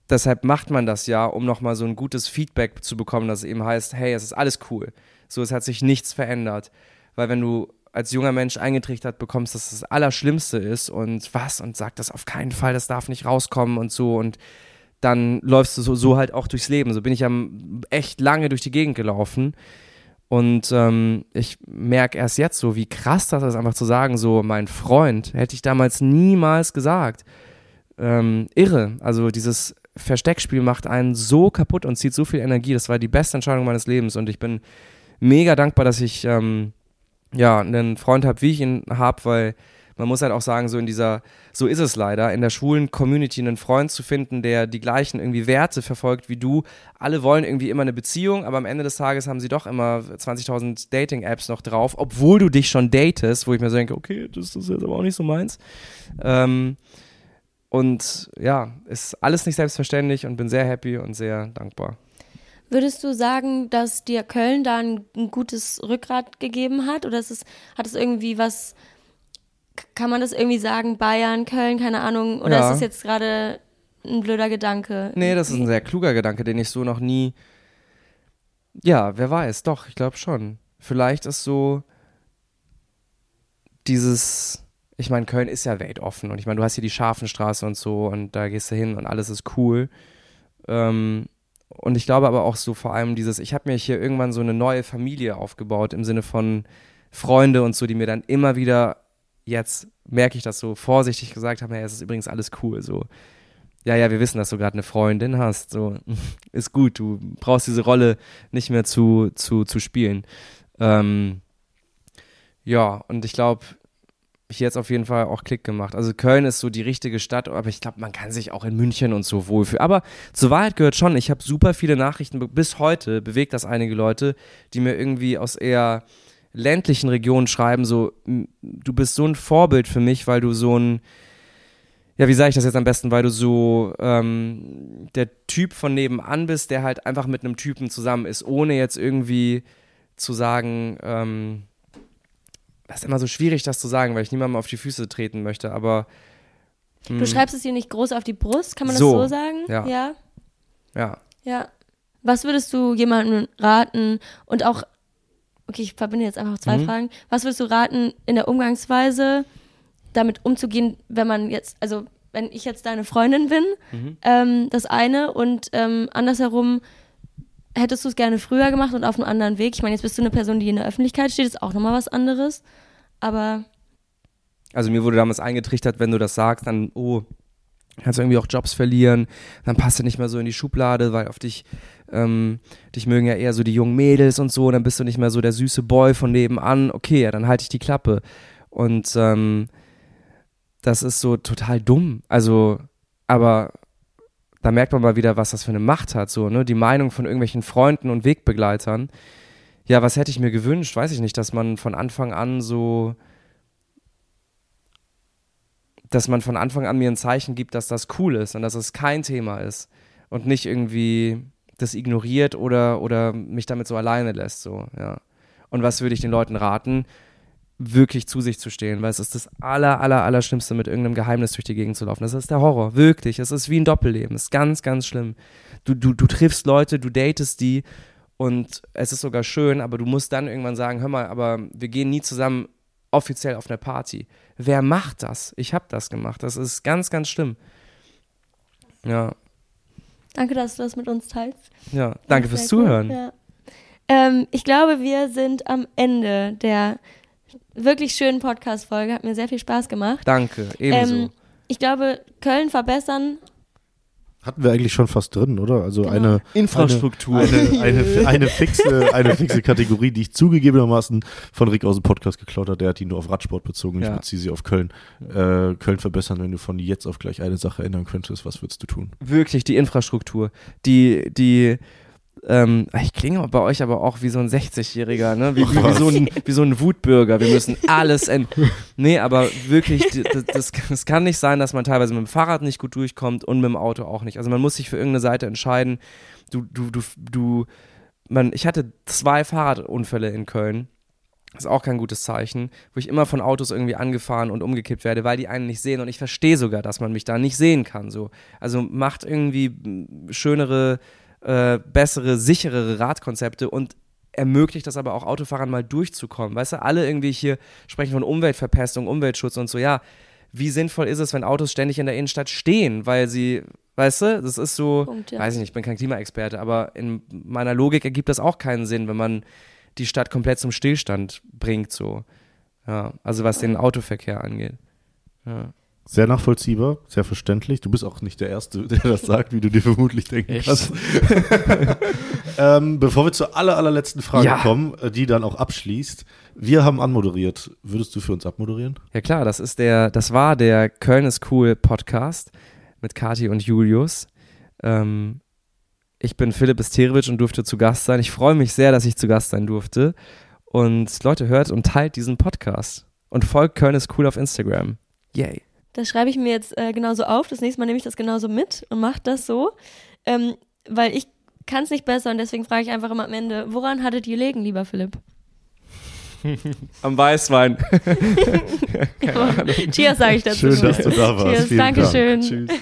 deshalb macht man das ja, um nochmal so ein gutes Feedback zu bekommen, dass es eben heißt, hey, es ist alles cool. So, es hat sich nichts verändert. Weil wenn du als junger Mensch eingetrichtert bekommst, dass das Allerschlimmste ist und was und sagt das auf keinen Fall, das darf nicht rauskommen und so und dann läufst du so, so halt auch durchs Leben. So bin ich ja echt lange durch die Gegend gelaufen. Und ähm, ich merke erst jetzt so, wie krass das ist, einfach zu sagen, so mein Freund, hätte ich damals niemals gesagt. Ähm, irre. Also dieses Versteckspiel macht einen so kaputt und zieht so viel Energie. Das war die beste Entscheidung meines Lebens und ich bin mega dankbar, dass ich ähm, ja einen Freund habe, wie ich ihn habe, weil man muss halt auch sagen, so in dieser, so ist es leider, in der schwulen Community einen Freund zu finden, der die gleichen irgendwie Werte verfolgt wie du. Alle wollen irgendwie immer eine Beziehung, aber am Ende des Tages haben sie doch immer 20.000 Dating-Apps noch drauf, obwohl du dich schon datest, wo ich mir so denke, okay, das ist jetzt aber auch nicht so meins. Ähm, und ja, ist alles nicht selbstverständlich und bin sehr happy und sehr dankbar. Würdest du sagen, dass dir Köln da ein, ein gutes Rückgrat gegeben hat? Oder es, hat es irgendwie was kann man das irgendwie sagen, Bayern, Köln, keine Ahnung, oder ja. ist das jetzt gerade ein blöder Gedanke? Nee, das ist ein sehr kluger Gedanke, den ich so noch nie. Ja, wer weiß, doch, ich glaube schon. Vielleicht ist so dieses. Ich meine, Köln ist ja weltoffen und ich meine, du hast hier die Scharfenstraße und so und da gehst du hin und alles ist cool. Ähm, und ich glaube aber auch so vor allem dieses, ich habe mir hier irgendwann so eine neue Familie aufgebaut im Sinne von Freunde und so, die mir dann immer wieder jetzt merke ich das so vorsichtig gesagt haben, hey, es ist übrigens alles cool, so. Ja, ja, wir wissen, dass du gerade eine Freundin hast, so. Ist gut, du brauchst diese Rolle nicht mehr zu, zu, zu spielen. Ähm, ja, und ich glaube, hier jetzt auf jeden Fall auch Klick gemacht. Also Köln ist so die richtige Stadt, aber ich glaube, man kann sich auch in München und so wohlfühlen. Aber zur Wahrheit gehört schon, ich habe super viele Nachrichten, bis heute bewegt das einige Leute, die mir irgendwie aus eher ländlichen Regionen schreiben, so, du bist so ein Vorbild für mich, weil du so ein, ja, wie sage ich das jetzt am besten, weil du so ähm, der Typ von nebenan bist, der halt einfach mit einem Typen zusammen ist, ohne jetzt irgendwie zu sagen, ähm, das ist immer so schwierig, das zu sagen, weil ich niemandem auf die Füße treten möchte, aber. Mh. Du hm. schreibst es dir nicht groß auf die Brust, kann man so, das so sagen? Ja. ja. Ja. Ja. Was würdest du jemandem raten und auch okay, ich verbinde jetzt einfach zwei mhm. Fragen. Was würdest du raten, in der Umgangsweise damit umzugehen, wenn man jetzt, also wenn ich jetzt deine Freundin bin, mhm. ähm, das eine und ähm, andersherum hättest du es gerne früher gemacht und auf einem anderen Weg. Ich meine, jetzt bist du eine Person, die in der Öffentlichkeit steht, ist auch nochmal was anderes. Aber. Also mir wurde damals eingetrichtert, wenn du das sagst, dann, oh, kannst du irgendwie auch Jobs verlieren, dann passt du nicht mehr so in die Schublade, weil auf dich, ähm, dich mögen ja eher so die jungen Mädels und so, dann bist du nicht mehr so der süße Boy von nebenan, okay, ja, dann halte ich die Klappe. Und ähm, das ist so total dumm. Also, aber da merkt man mal wieder, was das für eine Macht hat, so, ne? Die Meinung von irgendwelchen Freunden und Wegbegleitern. Ja, was hätte ich mir gewünscht? Weiß ich nicht, dass man von Anfang an so, dass man von Anfang an mir ein Zeichen gibt, dass das cool ist und dass es kein Thema ist und nicht irgendwie das ignoriert oder, oder mich damit so alleine lässt, so, ja. Und was würde ich den Leuten raten? wirklich zu sich zu stehen, weil es ist das aller, aller, aller Schlimmste, mit irgendeinem Geheimnis durch die Gegend zu laufen. Das ist der Horror, wirklich. Es ist wie ein Doppelleben. Es ist ganz, ganz schlimm. Du, du, du triffst Leute, du datest die und es ist sogar schön, aber du musst dann irgendwann sagen, hör mal, aber wir gehen nie zusammen offiziell auf eine Party. Wer macht das? Ich habe das gemacht. Das ist ganz, ganz schlimm. Ja. Danke, dass du das mit uns teilst. Ja, danke fürs Zuhören. Ja. Ähm, ich glaube, wir sind am Ende der wirklich schönen Podcast-Folge. Hat mir sehr viel Spaß gemacht. Danke, ebenso. Ähm, ich glaube, Köln verbessern. Hatten wir eigentlich schon fast drin, oder? Also genau. eine Infrastruktur. Eine, eine, eine, eine, fixe, eine fixe Kategorie, die ich zugegebenermaßen von Rick aus dem Podcast geklaut habe. Der hat die nur auf Radsport bezogen. Ja. Ich beziehe sie auf Köln. Äh, Köln verbessern, wenn du von jetzt auf gleich eine Sache ändern könntest, was würdest du tun? Wirklich die Infrastruktur. Die, die, ähm, ich klinge bei euch aber auch wie so ein 60-Jähriger, ne? Wie, wie, wie, so ein, wie so ein Wutbürger. Wir müssen alles end. Nee, aber wirklich, das, das, das, kann nicht sein, dass man teilweise mit dem Fahrrad nicht gut durchkommt und mit dem Auto auch nicht. Also man muss sich für irgendeine Seite entscheiden. Du, du, du, du, man, ich hatte zwei Fahrradunfälle in Köln. Das ist auch kein gutes Zeichen, wo ich immer von Autos irgendwie angefahren und umgekippt werde, weil die einen nicht sehen. Und ich verstehe sogar, dass man mich da nicht sehen kann. So. Also macht irgendwie schönere äh, bessere, sicherere Radkonzepte und ermöglicht das aber auch Autofahrern mal durchzukommen. Weißt du, alle irgendwie hier sprechen von Umweltverpestung, Umweltschutz und so, ja. Wie sinnvoll ist es, wenn Autos ständig in der Innenstadt stehen, weil sie, weißt du, das ist so, Punkt, ja. weiß ich nicht, ich bin kein Klimaexperte, aber in meiner Logik ergibt das auch keinen Sinn, wenn man die Stadt komplett zum Stillstand bringt, so. Ja, also was den Autoverkehr angeht. Ja. Sehr nachvollziehbar, sehr verständlich. Du bist auch nicht der Erste, der das sagt, wie du dir vermutlich denken Echt? kannst. ähm, bevor wir zur aller, allerletzten Frage ja. kommen, äh, die dann auch abschließt. Wir haben anmoderiert. Würdest du für uns abmoderieren? Ja klar, das ist der, das war der Köln ist cool Podcast mit Kati und Julius. Ähm, ich bin Philipp Esterewitsch und durfte zu Gast sein. Ich freue mich sehr, dass ich zu Gast sein durfte. Und Leute, hört und teilt diesen Podcast. Und folgt Köln ist cool auf Instagram. Yay. Das schreibe ich mir jetzt äh, genauso auf. Das nächste Mal nehme ich das genauso mit und mache das so. Ähm, weil ich kann es nicht besser und deswegen frage ich einfach immer am Ende, woran hattet ihr legen, lieber Philipp? Am Weißwein. Cheers, sage ich dazu. Schön, dass du da warst. Cheers, Dankeschön. Dank. Tschüss.